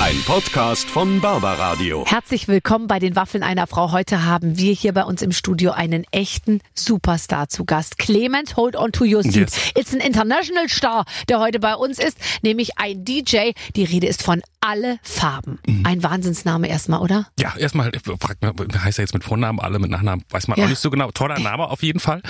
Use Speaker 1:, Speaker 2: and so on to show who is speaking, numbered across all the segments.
Speaker 1: Ein Podcast von Barbaradio.
Speaker 2: Herzlich willkommen bei den Waffeln einer Frau. Heute haben wir hier bei uns im Studio einen echten Superstar zu Gast. Clemens, hold on to your seat.
Speaker 3: Yes.
Speaker 2: It's an international star, der heute bei uns ist, nämlich ein DJ. Die Rede ist von Alle Farben.
Speaker 3: Mhm.
Speaker 2: Ein Wahnsinnsname erstmal, oder?
Speaker 3: Ja, erstmal fragt man, heißt er jetzt mit Vornamen, alle mit Nachnamen, weiß man
Speaker 2: Ja.
Speaker 3: auch nicht so genau. Toller Name auf jeden Fall.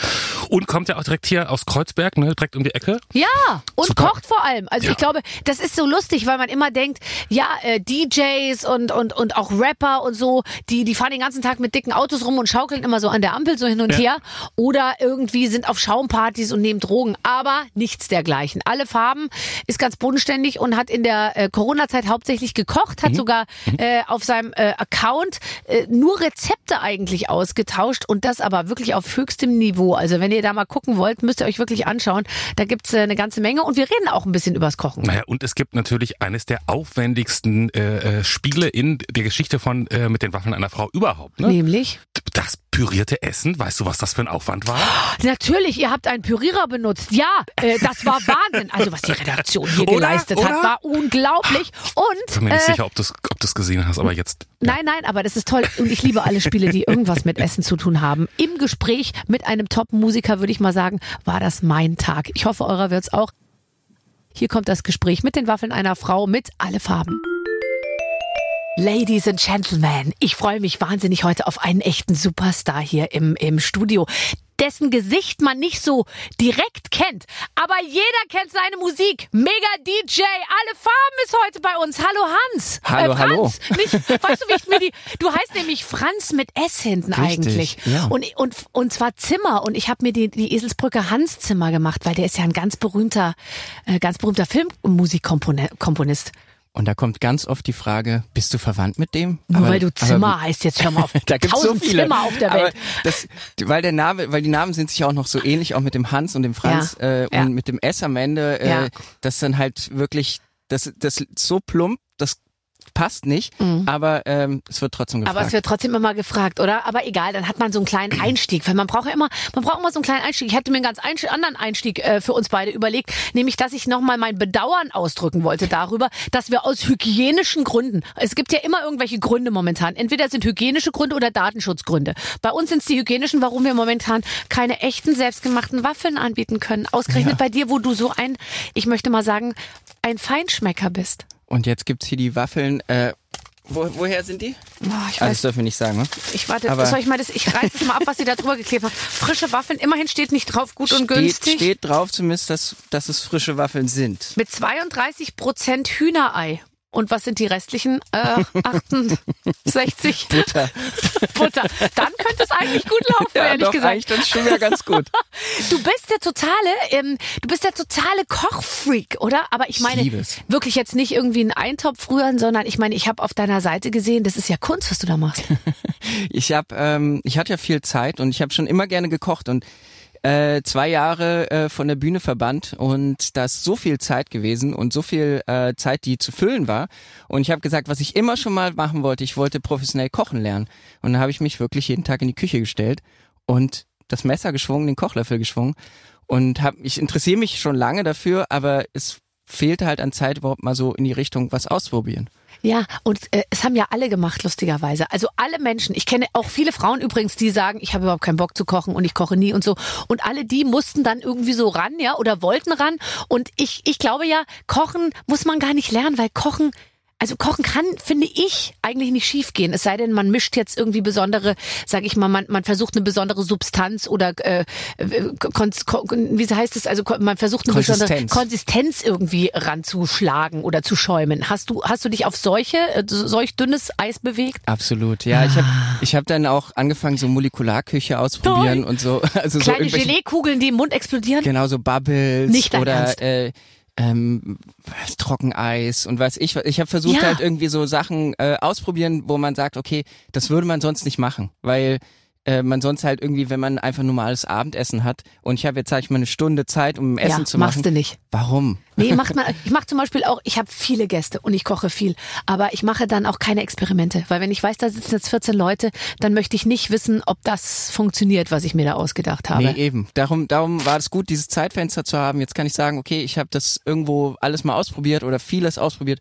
Speaker 3: Und kommt ja auch direkt hier aus Kreuzberg, ne, direkt um die Ecke.
Speaker 2: Ja, und
Speaker 3: Super.
Speaker 2: kocht vor allem. Also
Speaker 3: Ja.
Speaker 2: ich glaube, das ist so lustig, weil man immer denkt, ja, äh, DJs und, und, und auch Rapper und so, die, die fahren den ganzen Tag mit dicken Autos rum und schaukeln immer so an der Ampel so hin und
Speaker 3: Ja.
Speaker 2: her. Oder irgendwie sind auf Schaumpartys und nehmen Drogen. Aber nichts dergleichen. Alle Farben ist ganz bodenständig und hat in der äh, Corona-Zeit hauptsächlich gekocht, hat sogar äh, auf seinem äh, Account äh, nur Rezepte eigentlich ausgetauscht und das aber wirklich auf höchstem Niveau. Also wenn ihr da mal gucken wollt, müsst ihr euch wirklich anschauen. Da gibt's äh, eine ganze Menge und wir reden auch ein bisschen übers Kochen.
Speaker 3: Naja, und es gibt natürlich eines der aufwendigsten äh, äh, Spiele in der Geschichte von äh, mit den Waffeln einer Frau überhaupt. Ne?
Speaker 2: Nämlich?
Speaker 3: Das pürierte Essen, weißt du, was das für ein Aufwand war?
Speaker 2: Natürlich, ihr habt einen Pürierer benutzt. Ja, äh, das war Wahnsinn. Also was die Redaktion hier
Speaker 3: Oder?
Speaker 2: geleistet hat,
Speaker 3: Oder?
Speaker 2: war unglaublich. Und
Speaker 3: Bin mir nicht
Speaker 2: äh,
Speaker 3: sicher, ob du es ob du's gesehen hast, aber jetzt.
Speaker 2: Nein, nein, aber das ist toll. Und ich liebe alle Spiele, die irgendwas mit Essen zu tun haben. Im Gespräch mit einem Top-Musiker, würde ich mal sagen, war das mein Tag. Ich hoffe, eurer wird's auch. Hier kommt das Gespräch mit den Waffeln einer Frau mit alle Farben. Ladies and Gentlemen, ich freue mich wahnsinnig heute auf einen echten Superstar hier im, im Studio, dessen Gesicht man nicht so direkt kennt. Aber jeder kennt seine Musik. Mega DJ, alle Farben ist heute bei uns. Hallo Hans.
Speaker 4: Hallo,
Speaker 2: äh, Franz.
Speaker 4: hallo.
Speaker 2: Nicht, weißt du, wie ich mir die, du heißt nämlich Franz mit S hinten
Speaker 4: Richtig,
Speaker 2: eigentlich.
Speaker 4: ja.
Speaker 2: Und, und, und zwar Zimmer. Und ich habe mir die, die Eselsbrücke Hans Zimmer gemacht, weil der ist ja ein ganz berühmter, äh, ganz berühmter Filmmusikkomponist.
Speaker 4: Und da kommt ganz oft die Frage, bist du verwandt mit dem?
Speaker 2: Nur
Speaker 4: Aber-
Speaker 2: weil du Zimmer
Speaker 4: aber-
Speaker 2: heißt, jetzt hör mal auf.
Speaker 4: Da gibt's so
Speaker 2: Tausend
Speaker 4: viele.
Speaker 2: Zimmer auf der Welt.
Speaker 4: das, weil der Name, weil die Namen sind sich auch noch so ähnlich, auch mit dem Hans und dem Franz
Speaker 2: Ja,
Speaker 4: äh,
Speaker 2: ja.
Speaker 4: und mit dem S am Ende, äh,
Speaker 2: Ja.
Speaker 4: das dann halt wirklich, das, das so plump, passt nicht, aber ähm, es wird trotzdem gefragt.
Speaker 2: Mhm. Aber es wird trotzdem immer gefragt, oder? Aber egal, dann hat man so einen kleinen Einstieg, weil man braucht ja immer, man braucht immer so einen kleinen Einstieg. Ich hatte mir einen ganz einsch- anderen Einstieg äh, für uns beide überlegt, nämlich, dass ich nochmal mein Bedauern ausdrücken wollte darüber, dass wir aus hygienischen Gründen, es gibt ja immer irgendwelche Gründe momentan, entweder sind hygienische Gründe oder Datenschutzgründe. Bei uns sind es die hygienischen, warum wir momentan keine echten selbstgemachten Waffeln anbieten können. Ausgerechnet bei dir, wo du so ein, ich möchte mal sagen, ein Feinschmecker bist.
Speaker 4: Und jetzt gibt's hier die Waffeln, äh, wo, woher sind die?
Speaker 2: Oh, ich
Speaker 4: Ah,
Speaker 2: weiß
Speaker 4: das dürfen wir nicht sagen, ne?
Speaker 2: Ich warte,
Speaker 4: Aber-
Speaker 2: soll ich mal das, ich reiß das mal ab, was sie da drüber geklebt haben. Frische Waffeln, immerhin steht nicht drauf gut und
Speaker 4: Steht,
Speaker 2: günstig.
Speaker 4: steht drauf zumindest, dass, dass es frische Waffeln sind.
Speaker 2: Mit 32 Prozent Hühnerei. Und was sind die restlichen äh, 68?
Speaker 4: Butter.
Speaker 2: Butter. Dann könnte es eigentlich gut laufen,
Speaker 4: Ja,
Speaker 2: ehrlich
Speaker 4: doch,
Speaker 2: gesagt.
Speaker 4: eigentlich dann schon wieder ganz gut.
Speaker 2: Du bist der totale, ähm, du bist der totale Kochfreak, oder? Aber ich meine,
Speaker 4: liebe es.
Speaker 2: wirklich jetzt nicht irgendwie einen Eintopf rühren, sondern ich meine, ich habe auf deiner Seite gesehen, das ist ja Kunst, was du da machst.
Speaker 4: Ich habe, ähm, ich hatte ja viel Zeit und ich habe schon immer gerne gekocht und äh, zwei Jahre äh, von der Bühne verbannt und da ist so viel Zeit gewesen und so viel äh, Zeit, die zu füllen war. Und ich habe gesagt, was ich immer schon mal machen wollte, ich wollte professionell kochen lernen. Und dann habe ich mich wirklich jeden Tag in die Küche gestellt und das Messer geschwungen, den Kochlöffel geschwungen und hab, ich interessiere mich schon lange dafür, aber es fehlte halt an Zeit, überhaupt mal so in die Richtung was ausprobieren.
Speaker 2: Ja, und äh, es haben ja alle gemacht, lustigerweise. Also alle Menschen. Ich kenne auch viele Frauen übrigens, die sagen, ich habe überhaupt keinen Bock zu kochen und ich koche nie und so. Und alle die mussten dann irgendwie so ran, ja, oder wollten ran. Und ich, ich glaube ja, kochen muss man gar nicht lernen, weil kochen also kochen kann, finde ich, eigentlich nicht schief gehen. Es sei denn, man mischt jetzt irgendwie besondere, sage ich mal, man, man versucht eine besondere Substanz oder äh, äh, kon, kon, wie heißt es? Also man versucht eine besondere
Speaker 4: Konsistenz.
Speaker 2: Konsistenz irgendwie ranzuschlagen oder zu schäumen. Hast du hast du dich auf solche äh, solch dünnes Eis bewegt?
Speaker 4: Absolut, ja. Ich habe ich hab dann auch angefangen, so Molekularküche ausprobieren
Speaker 2: Toll.
Speaker 4: und so. Also so
Speaker 2: Kleine
Speaker 4: irgendwelche,
Speaker 2: Geleekugeln, die im Mund explodieren?
Speaker 4: Genau, so Bubbles
Speaker 2: Nicht
Speaker 4: oder
Speaker 2: Ernst.
Speaker 4: äh, ähm, Trockeneis und weiß ich. was. Ich habe versucht
Speaker 2: Ja.
Speaker 4: halt irgendwie so Sachen äh, ausprobieren, wo man sagt, okay, das würde man sonst nicht machen, weil äh, man sonst halt irgendwie, wenn man einfach normales Abendessen hat und ich habe jetzt, sag ich mal, eine Stunde Zeit, um Essen
Speaker 2: ja,
Speaker 4: zu machen.
Speaker 2: machst du nicht.
Speaker 4: Warum?
Speaker 2: Nee, macht man, ich mache zum Beispiel auch, ich habe viele Gäste und ich koche viel, aber ich mache dann auch keine Experimente, weil wenn ich weiß, da sitzen jetzt 14 Leute, dann möchte ich nicht wissen, ob das funktioniert, was ich mir da ausgedacht habe.
Speaker 4: Nee, eben. Darum, darum war es gut, dieses Zeitfenster zu haben. Jetzt kann ich sagen, okay, ich habe das irgendwo alles mal ausprobiert oder vieles ausprobiert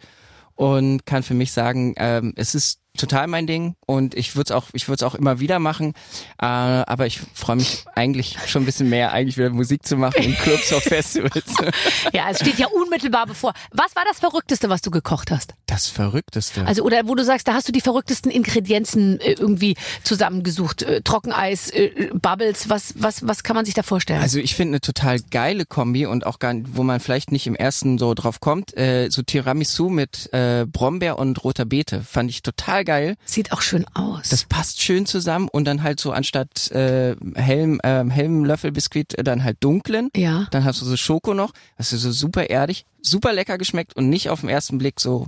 Speaker 4: und kann für mich sagen, ähm, es ist total mein Ding und ich würde es auch, ich würde es auch immer wieder machen. Äh, aber ich freue mich eigentlich schon ein bisschen mehr, eigentlich wieder Musik zu machen in Clubs auf Festivals.
Speaker 2: Ja, es steht ja unmittelbar bevor. Was war das Verrückteste, was du gekocht hast?
Speaker 4: Das Verrückteste.
Speaker 2: Also oder wo du sagst, da hast du die verrücktesten Ingredienzen äh, irgendwie zusammengesucht, äh, Trockeneis, äh, Bubbles. Was was was kann man sich da vorstellen?
Speaker 4: Also ich finde eine total geile Kombi und auch gar, wo man vielleicht nicht im ersten so drauf kommt, äh, so Tiramisu mit äh, Brombeer und roter Beete fand ich total geil.
Speaker 2: Sieht auch schön aus.
Speaker 4: Das passt schön zusammen und dann halt so anstatt äh, hellem, äh, hellem Löffelbiskuit äh, dann halt dunklen.
Speaker 2: ja.
Speaker 4: Dann hast du so Schoko noch, das ist so super erdig, super lecker geschmeckt und nicht auf den ersten Blick so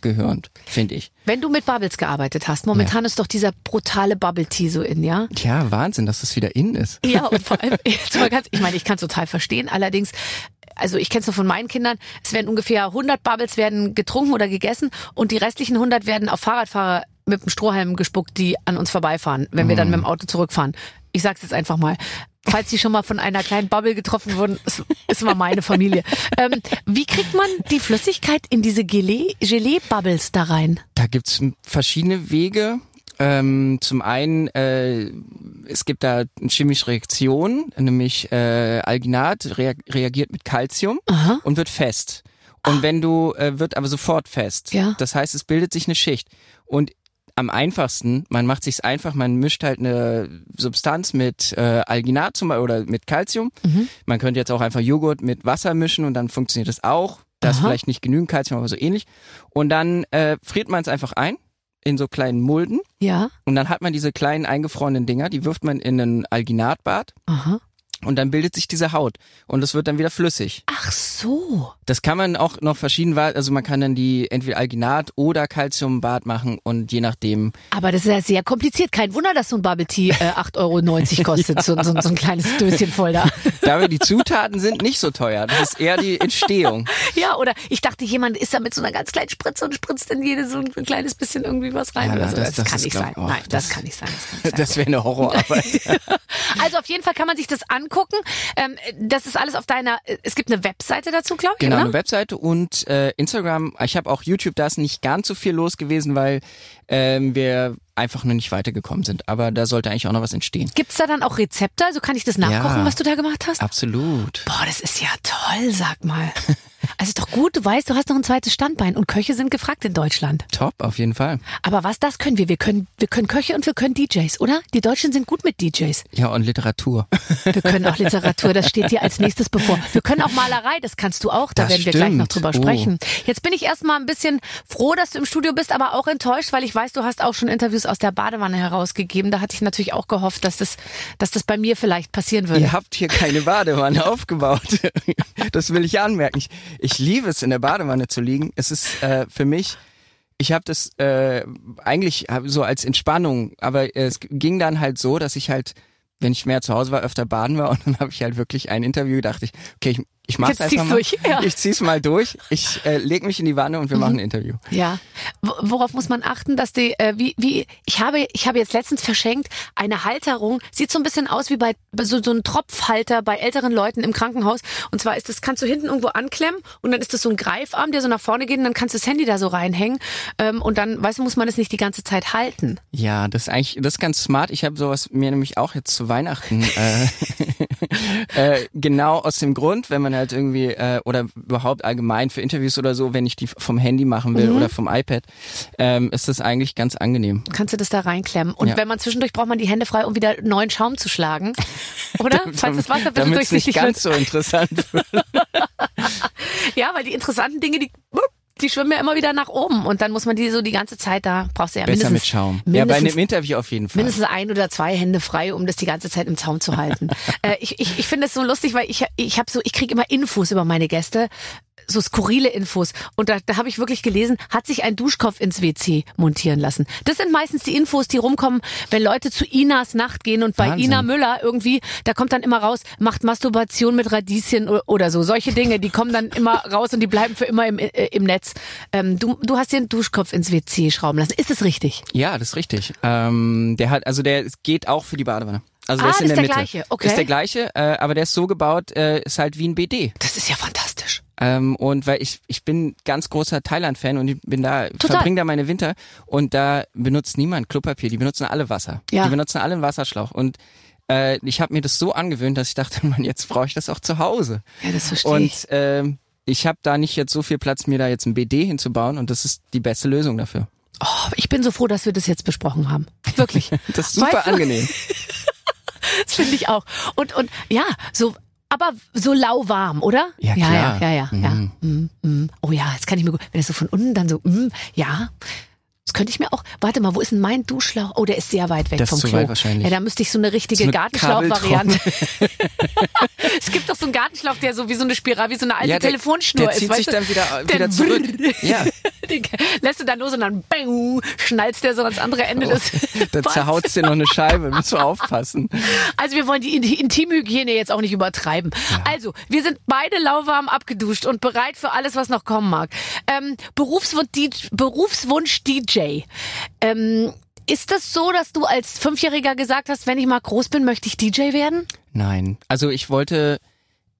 Speaker 4: zusammengehörend, finde ich.
Speaker 2: Wenn du mit Bubbles gearbeitet hast, momentan ist doch dieser brutale Bubble Tea so in, ja?
Speaker 4: Ja, Wahnsinn, dass das wieder in ist.
Speaker 2: Ja, und vor allem, jetzt mal ganz, ich meine, ich kann es total verstehen, allerdings, also ich kenne es nur von meinen Kindern, es werden ungefähr 100 Bubbles werden getrunken oder gegessen und die restlichen 100 werden auf Fahrradfahrer mit dem Strohhalm gespuckt, die an uns vorbeifahren, wenn wir dann mit dem Auto zurückfahren. Ich sag's jetzt einfach mal. Falls Sie schon mal von einer kleinen Bubble getroffen wurden, es ist mal meine Familie. Ähm, wie kriegt man die Flüssigkeit in diese Gelee- Gelee-Bubbles da rein?
Speaker 4: Da gibt's verschiedene Wege. Ähm, zum einen, äh, es gibt da eine chemische Reaktion, nämlich äh, Alginat rea reagiert mit Calcium
Speaker 2: Aha.
Speaker 4: und wird fest. Und wenn du, äh, wird aber sofort fest.
Speaker 2: Ja.
Speaker 4: Das heißt, es bildet sich eine Schicht. Und am einfachsten, man macht sich's einfach, man mischt halt eine Substanz mit äh, Alginat zum Beispiel oder mit Calcium.
Speaker 2: Mhm.
Speaker 4: Man könnte jetzt auch einfach Joghurt mit Wasser mischen und dann funktioniert das auch. Da ist
Speaker 2: Aha.
Speaker 4: vielleicht nicht genügend Calcium, aber so ähnlich. Und dann äh, friert man es einfach ein in so kleinen Mulden
Speaker 2: Ja.
Speaker 4: und dann hat man diese kleinen eingefrorenen Dinger, die wirft man in ein Alginatbad
Speaker 2: Aha.
Speaker 4: Und dann bildet sich diese Haut und es wird dann wieder flüssig.
Speaker 2: Ach so.
Speaker 4: Das kann man auch noch verschieden, also man kann dann die entweder Alginat oder Calciumbad machen und je nachdem.
Speaker 2: Aber das ist ja sehr kompliziert. Kein Wunder, dass so ein Bubble Tea äh, 8,90 Euro kostet. so, so, so ein kleines Döschen voll da.
Speaker 4: Da wir die Zutaten sind nicht so teuer, das ist eher die Entstehung.
Speaker 2: Ja, oder ich dachte, jemand ist da mit so einer ganz kleinen Spritze und spritzt in jede so ein kleines bisschen irgendwie was rein
Speaker 4: Ja,
Speaker 2: oder so.
Speaker 4: das-
Speaker 2: Das,
Speaker 4: das
Speaker 2: kann nicht sein.
Speaker 4: auch-
Speaker 2: Nein, das,
Speaker 4: das-
Speaker 2: kann nicht sein. Das.
Speaker 4: Das wäre eine Horrorarbeit.
Speaker 2: Also auf jeden Fall kann man sich das angucken. Ähm, das ist alles auf deiner. Es gibt eine Webseite dazu, glaube ich.
Speaker 4: Genau,
Speaker 2: oder?
Speaker 4: eine Webseite und äh, Instagram. Ich habe auch YouTube, da ist nicht ganz so viel los gewesen, weil ähm, wir einfach nur nicht weitergekommen sind. Aber da sollte eigentlich auch noch was entstehen.
Speaker 2: Gibt's da dann auch Rezepte? Also kann ich das nachkochen,
Speaker 4: Ja.
Speaker 2: was du da gemacht hast?
Speaker 4: Absolut.
Speaker 2: Boah, das ist ja toll, sag mal. Also ist doch gut, du weißt, du hast noch ein zweites Standbein und Köche sind gefragt in Deutschland.
Speaker 4: Top, auf jeden Fall.
Speaker 2: Aber was, das können wir. Wir können, wir können Köche und wir können DJs, oder? Die Deutschen sind gut mit DJs.
Speaker 4: Ja, und Literatur.
Speaker 2: Wir können auch Literatur, das steht dir als nächstes bevor. Wir können auch Malerei, das kannst du auch, da
Speaker 4: Das
Speaker 2: werden wir gleich noch
Speaker 4: stimmt.
Speaker 2: drüber
Speaker 4: Oh.
Speaker 2: sprechen. Jetzt bin ich erstmal ein bisschen froh, dass du im Studio bist, aber auch enttäuscht, weil ich weiß, du hast auch schon Interviews aus der Badewanne herausgegeben. Da hatte ich natürlich auch gehofft, dass das, dass das bei mir vielleicht passieren würde.
Speaker 4: Ihr habt hier keine Badewanne aufgebaut. Das will ich anmerken. Ich, ich liebe es, in der Badewanne zu liegen. Es ist äh, für mich, ich habe das äh, eigentlich so als Entspannung, aber es ging dann halt so, dass ich halt, wenn ich mehr zu Hause war, öfter baden war und dann habe ich halt wirklich ein Interview, dachte ich, okay, ich, ich mach's
Speaker 2: Jetzt
Speaker 4: einfach mal.
Speaker 2: durch, ja.
Speaker 4: Ich zieh's mal durch. Ich äh, leg mich in die Wanne und wir machen ein Interview.
Speaker 2: Ja. Wo- Worauf muss man achten, dass die, äh, wie, wie, ich habe, ich habe jetzt letztens verschenkt eine Halterung, sieht so ein bisschen aus wie bei so, so ein Tropfhalter bei älteren Leuten im Krankenhaus. Und zwar ist das, kannst du hinten irgendwo anklemmen und dann ist das so ein Greifarm, der so nach vorne geht und dann kannst du das Handy da so reinhängen. Ähm, und dann, weißt du, muss man das nicht die ganze Zeit halten.
Speaker 4: Ja, das ist eigentlich, das ist ganz smart. Ich habe sowas mir nämlich auch jetzt zu Weihnachten äh, äh, genau aus dem Grund, wenn man halt irgendwie äh, oder überhaupt allgemein für Interviews oder so, wenn ich die vom Handy machen will oder vom iPad, ähm, ist das eigentlich ganz angenehm.
Speaker 2: Kannst du das da reinklemmen. Und
Speaker 4: Ja.
Speaker 2: wenn man zwischendurch braucht man die Hände frei, um wieder neuen Schaum zu schlagen. Oder? Falls das Wasser ein bisschen
Speaker 4: es nicht
Speaker 2: durchsichtig wird.
Speaker 4: ganz so interessant wird.
Speaker 2: Ja, weil die interessanten Dinge, die, die schwimmen ja immer wieder nach oben. Und dann muss man die so die ganze Zeit da, brauchst du ja
Speaker 4: Besser
Speaker 2: mindestens,
Speaker 4: mit Schaum. Ja, bei einem Interview auf jeden Fall.
Speaker 2: mindestens ein oder zwei Hände frei, um das die ganze Zeit im Zaum zu halten. äh, ich ich, ich finde es so lustig, weil ich, ich habe so, ich kriege immer Infos über meine Gäste. So skurrile Infos. Und da, da habe ich wirklich gelesen, hat sich ein Duschkopf ins WC montieren lassen. Das sind meistens die Infos, die rumkommen, wenn Leute zu Inas Nacht gehen und bei
Speaker 4: Wahnsinn.
Speaker 2: Ina Müller irgendwie, da kommt dann immer raus, macht Masturbation mit Radieschen oder so. Solche Dinge, die kommen dann immer raus und die bleiben für immer im, äh, im Netz. Ähm, du, du hast dir einen Duschkopf ins WC schrauben lassen. Ist es richtig?
Speaker 4: Ja, das ist richtig. Ähm, der hat, also der geht auch für die Badewanne. Also der
Speaker 2: Ah,
Speaker 4: ist in
Speaker 2: das
Speaker 4: der
Speaker 2: ist der
Speaker 4: Mitte.
Speaker 2: gleiche, okay.
Speaker 4: Ist der gleiche, äh, aber der ist so gebaut, äh, ist halt wie ein BD.
Speaker 2: Das ist ja fantastisch.
Speaker 4: Ähm, und weil ich, ich bin ganz großer Thailand-Fan und ich bin da,
Speaker 2: Total.
Speaker 4: verbringe da meine Winter und da benutzt niemand Klopapier, die benutzen alle Wasser.
Speaker 2: Ja.
Speaker 4: Die benutzen alle einen Wasserschlauch. Und äh, ich habe mir das so angewöhnt, dass ich dachte, man, jetzt brauche ich das auch zu Hause.
Speaker 2: Ja, das verstehe ich.
Speaker 4: Und ähm, ich habe da nicht jetzt so viel Platz, mir da jetzt ein BD hinzubauen und das ist die beste Lösung dafür.
Speaker 2: Oh, ich bin so froh, dass wir das jetzt besprochen haben. Wirklich.
Speaker 4: Das ist super
Speaker 2: Weißt du?
Speaker 4: angenehm.
Speaker 2: Das finde ich auch. Und, und ja, so, aber so lauwarm, oder?
Speaker 4: Ja,
Speaker 2: ja,
Speaker 4: klar.
Speaker 2: ja, ja, ja. ja.
Speaker 4: Mhm.
Speaker 2: Mm, mm. Oh ja, jetzt kann ich mir gut, wenn es so von unten dann so, mm, ja. Das könnte ich mir auch. Warte mal, wo ist denn mein Duschschlauch? Oh, der ist sehr weit weg
Speaker 4: Das ist
Speaker 2: vom
Speaker 4: zu
Speaker 2: Klo.
Speaker 4: weit wahrscheinlich.
Speaker 2: Ja, da müsste ich so eine richtige
Speaker 4: So
Speaker 2: Gartenschlauch-Variante. es gibt doch so einen Gartenschlauch, der so wie so eine Spirale, wie so eine alte
Speaker 4: Ja, der-
Speaker 2: Telefonschnur
Speaker 4: der
Speaker 2: ist.
Speaker 4: zieht
Speaker 2: weißt
Speaker 4: sich
Speaker 2: du?
Speaker 4: dann wieder-
Speaker 2: Der
Speaker 4: wieder zurück. Ja.
Speaker 2: Den lässt du dann los und dann bang, schnallst der so ans andere Ende des
Speaker 4: Oh, Da
Speaker 2: Bands.
Speaker 4: zerhaut's dir noch eine Scheibe, musst du aufpassen.
Speaker 2: Also wir wollen die, die Intimhygiene jetzt auch nicht übertreiben. Also, wir sind beide lauwarm abgeduscht und bereit für alles, was noch kommen mag. Ähm, Berufswunsch, DJ, Berufswunsch DJ. Ähm, ist das so, dass du als Fünfjähriger gesagt hast, wenn ich mal groß bin, möchte ich DJ werden?
Speaker 4: Nein, also ich wollte,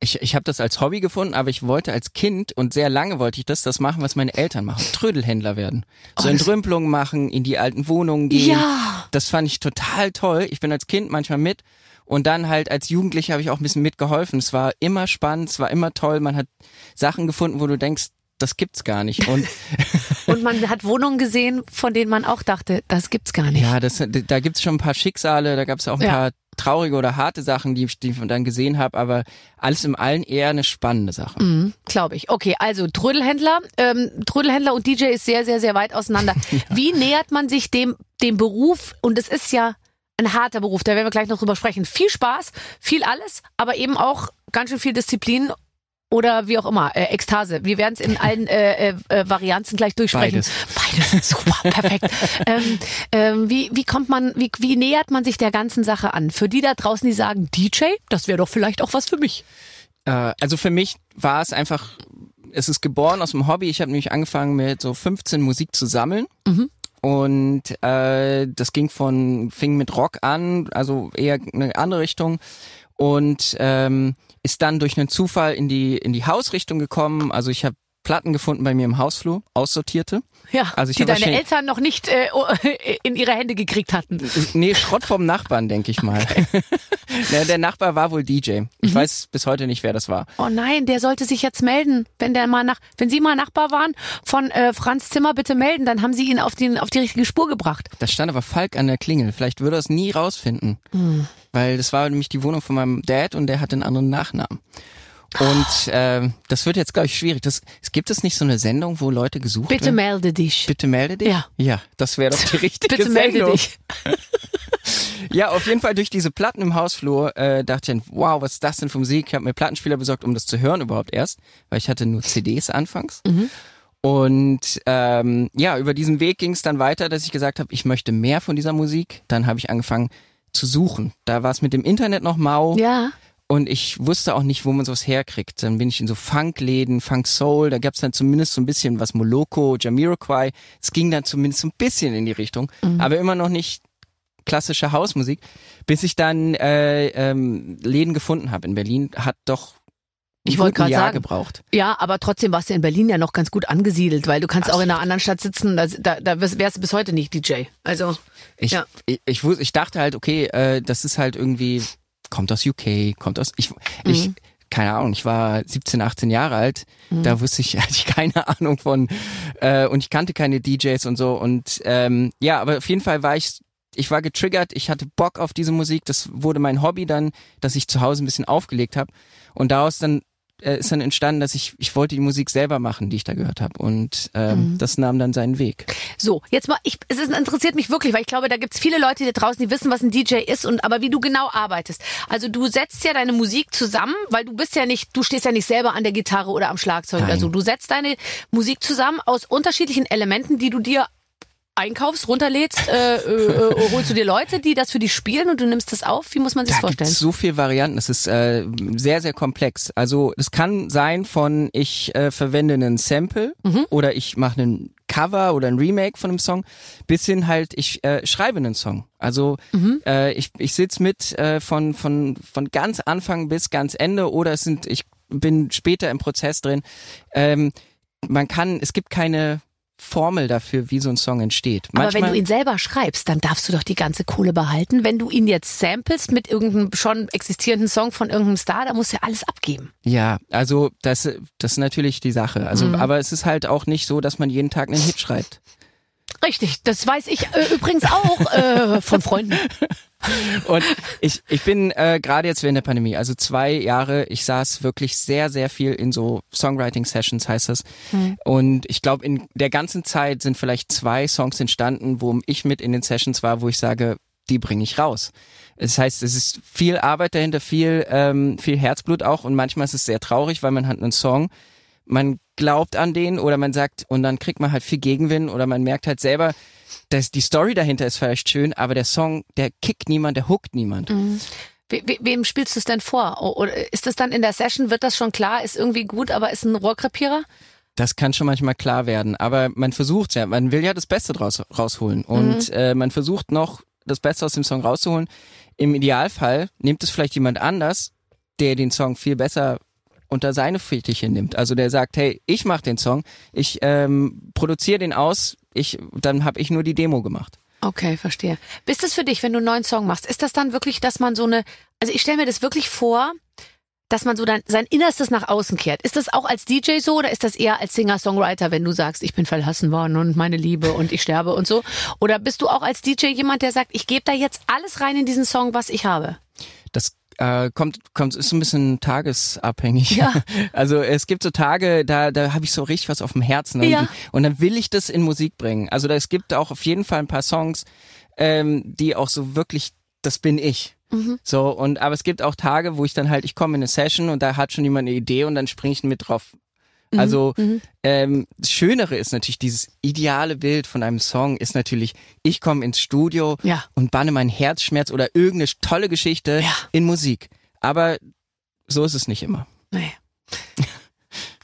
Speaker 4: ich, ich habe das als Hobby gefunden, aber ich wollte als Kind und sehr lange wollte ich das, das machen, was meine Eltern machen, Trödelhändler werden. So
Speaker 2: Oh,
Speaker 4: Entrümpelungen machen, in die alten Wohnungen gehen.
Speaker 2: Ja.
Speaker 4: Das fand ich total toll. Ich bin als Kind manchmal mit und dann halt als Jugendlicher habe ich auch ein bisschen mitgeholfen. Es war immer spannend, es war immer toll. Man hat Sachen gefunden, wo du denkst, das gibt's gar nicht. Und
Speaker 2: Und man hat Wohnungen gesehen, von denen man auch dachte, das gibt's gar nicht.
Speaker 4: ja, das, da gibt's schon ein paar Schicksale, da gab's auch ein
Speaker 2: Ja.
Speaker 4: paar traurige oder harte Sachen, die, ich- die ich dann gesehen habe, aber alles im allen eher eine spannende Sache.
Speaker 2: Mhm, Glaube ich. Okay, also Trödelhändler, ähm, Trödelhändler und DJ ist sehr, sehr, sehr weit auseinander. Wie nähert man sich dem, dem Beruf? Und es ist ja ein harter Beruf, da werden wir gleich noch drüber sprechen. Viel Spaß, viel alles, aber eben auch ganz schön viel Disziplin oder wie auch immer, äh, Ekstase. Wir werden es in allen äh, äh, äh, Varianten gleich durchsprechen.
Speaker 4: Beides.
Speaker 2: Beides, super, perfekt. ähm, ähm, wie, wie kommt man, wie, wie nähert man sich der ganzen Sache an? Für die da draußen, die sagen, DJ, das wäre doch vielleicht auch was für mich.
Speaker 4: Äh, also für mich war es einfach, es ist geboren aus dem Hobby. Ich habe nämlich angefangen mit so 15 Musik zu sammeln.
Speaker 2: Mhm.
Speaker 4: Und äh, das ging von, fing mit Rock an, also eher eine andere Richtung. Und ähm, ist dann durch einen Zufall in die, in die Hausrichtung gekommen. Also ich habe Platten gefunden bei mir im Hausflur, aussortierte.
Speaker 2: Ja,
Speaker 4: Also ich
Speaker 2: die deine Eltern noch nicht äh, oh, in ihre Hände gekriegt hatten.
Speaker 4: Nee, Schrott vom Nachbarn, denke ich mal. Na, der Nachbar war wohl DJ.
Speaker 2: Mhm.
Speaker 4: Ich weiß bis heute nicht, wer das war.
Speaker 2: Oh nein, der sollte sich jetzt melden, wenn der mal nach, wenn Sie mal Nachbar waren von äh, Franz Zimmer, bitte melden, dann haben Sie ihn auf die auf die richtige Spur gebracht.
Speaker 4: Da stand aber Falk an der Klingel. Vielleicht würde er es nie rausfinden.
Speaker 2: Hm.
Speaker 4: Weil das war nämlich die Wohnung von meinem Dad und der hat einen anderen Nachnamen. Und ähm, das wird jetzt, glaube ich, schwierig. Das, es gibt es nicht so eine Sendung, wo Leute gesucht
Speaker 2: Bitte
Speaker 4: werden?
Speaker 2: melde dich.
Speaker 4: Bitte melde dich.
Speaker 2: Ja.
Speaker 4: Ja, das wäre doch die richtige
Speaker 2: Bitte
Speaker 4: Sendung.
Speaker 2: melde dich.
Speaker 4: Ja, auf jeden Fall durch diese Platten im Hausflur äh, dachte ich, wow, was ist das denn für Musik? Ich habe mir Plattenspieler besorgt, um das zu hören überhaupt erst, weil ich hatte nur CDs anfangs.
Speaker 2: Mhm.
Speaker 4: Und ähm, ja, über diesen Weg ging es dann weiter, dass ich gesagt habe, ich möchte mehr von dieser Musik. Dann habe ich angefangen zu suchen. Da war es mit dem Internet noch mau.
Speaker 2: Ja.
Speaker 4: Und ich wusste auch nicht, wo man sowas herkriegt. Dann bin ich in so Funkläden, Funk Soul, da gab's dann zumindest so ein bisschen was Moloko, Jamiroquai. Es ging dann zumindest so ein bisschen in die Richtung,
Speaker 2: Mhm.
Speaker 4: aber immer noch nicht klassische Hausmusik, bis ich dann äh, ähm, Läden gefunden habe in Berlin. Hat doch
Speaker 2: Ich wollte gerade
Speaker 4: Jahr
Speaker 2: sagen.
Speaker 4: gebraucht.
Speaker 2: Ja, aber trotzdem warst du in Berlin ja noch ganz gut angesiedelt, weil du kannst auch in einer anderen Stadt sitzen, da, da, wärst du bis heute nicht DJ. Also,
Speaker 4: Ich,
Speaker 2: Ja.
Speaker 4: ich, ich, ich dachte halt, okay, äh, das ist halt irgendwie, kommt aus UK, kommt aus, ich, ich,
Speaker 2: Mhm.
Speaker 4: keine Ahnung, ich war 17, 18 Jahre alt, da wusste ich, hatte ich keine Ahnung von, äh, und ich kannte keine DJs und so. Und, ähm, ja, aber auf jeden Fall war ich, ich war getriggert, ich hatte Bock auf diese Musik, das wurde mein Hobby dann, dass ich zu Hause ein bisschen aufgelegt habe. Und daraus dann äh, ist dann entstanden, dass ich ich wollte die Musik selber machen, die ich da gehört habe und ähm, mhm. das nahm dann seinen Weg.
Speaker 2: So, jetzt mal, ich, es ist, interessiert mich wirklich, weil ich glaube, da gibt's viele Leute da draußen, die wissen, was ein DJ ist und aber wie du genau arbeitest. Also du setzt ja deine Musik zusammen, weil du bist ja nicht, du stehst ja nicht selber an der Gitarre oder am Schlagzeug Nein. oder so. Du setzt deine Musik zusammen aus unterschiedlichen Elementen, die du dir einkaufst, runterlädst, äh, äh, äh, holst du dir Leute, die das für dich spielen und du nimmst das auf? Wie muss man sich
Speaker 4: da
Speaker 2: vorstellen?
Speaker 4: Gibt's so viele Varianten. Es ist äh, sehr, sehr komplex. Also es kann sein von ich äh, verwende einen Sample mhm. oder ich mache einen Cover oder ein Remake von einem Song, bis hin halt ich äh, schreibe einen Song. Also mhm. äh, ich, ich sitz mit äh, von, von, von ganz Anfang bis ganz Ende oder es sind, ich bin später im Prozess drin. Ähm, man kann, es gibt keine Formel dafür, wie so ein Song entsteht.
Speaker 2: Manchmal, Aber wenn du ihn selber schreibst, dann darfst du doch die ganze Kohle behalten. Wenn du ihn jetzt samplest mit irgendeinem schon existierenden Song von irgendeinem Star, da musst du ja alles abgeben.
Speaker 4: Ja, also das, das ist natürlich die Sache. Also, mhm. aber es ist halt auch nicht so, dass man jeden Tag einen Hit schreibt.
Speaker 2: Richtig, das weiß ich äh, übrigens auch äh, von Freunden.
Speaker 4: Und ich, ich bin äh, gerade jetzt während der Pandemie, also zwei Jahre, ich saß wirklich sehr, sehr viel in so Songwriting-Sessions, heißt das. Mhm. Und ich glaube, in der ganzen Zeit sind vielleicht zwei Songs entstanden, wo ich mit in den Sessions war, wo ich sage, die bringe ich raus. Das heißt, es ist viel Arbeit dahinter, viel, ähm, viel Herzblut auch und manchmal ist es sehr traurig, weil man hat einen Song, man glaubt an den oder man sagt und dann kriegt man halt viel Gegenwind oder man merkt halt selber, dass die Story dahinter ist vielleicht schön, aber der Song, der kickt niemand, der hookt niemand. Mhm.
Speaker 2: We wem spielst du es denn vor? Oder ist das dann in der Session, wird das schon klar, ist irgendwie gut, aber ist ein Rohrkrepierer?
Speaker 4: Das kann schon manchmal klar werden, aber man versucht ja, man will ja das Beste draus rausholen und mhm. äh, man versucht noch das Beste aus dem Song rauszuholen. Im Idealfall nimmt es vielleicht jemand anders, der den Song viel besser unter seine Fittiche nimmt. Also der sagt, hey, ich mache den Song, ich ähm, produziere den aus, ich, dann habe ich nur die Demo gemacht.
Speaker 2: Okay, verstehe. Bist das für dich, wenn du einen neuen Song machst, ist das dann wirklich, dass man so eine, also ich stelle mir das wirklich vor, dass man so dann sein Innerstes nach außen kehrt. Ist das auch als DJ so oder ist das eher als Singer-Songwriter, wenn du sagst, ich bin verlassen worden und meine Liebe und ich sterbe und so? Oder bist du auch als DJ jemand, der sagt, ich gebe da jetzt alles rein in diesen Song, was ich habe?
Speaker 4: Das äh, kommt, kommt, ist so ein bisschen tagesabhängig. Ja. Also es gibt so Tage, da, da habe ich so richtig was auf dem Herzen ja. und dann will ich das in Musik bringen. Also da, es gibt auch auf jeden Fall ein paar Songs, ähm, die auch so wirklich, das bin ich. Mhm. So, und aber es gibt auch Tage, wo ich dann halt, ich komme in eine Session und da hat schon jemand eine Idee und dann springe ich mit drauf also mhm. ähm, das Schönere ist natürlich dieses ideale Bild von einem Song ist natürlich, ich komme ins Studio ja. und banne meinen Herzschmerz oder irgendeine tolle Geschichte ja. in Musik. Aber so ist es nicht immer. Nee.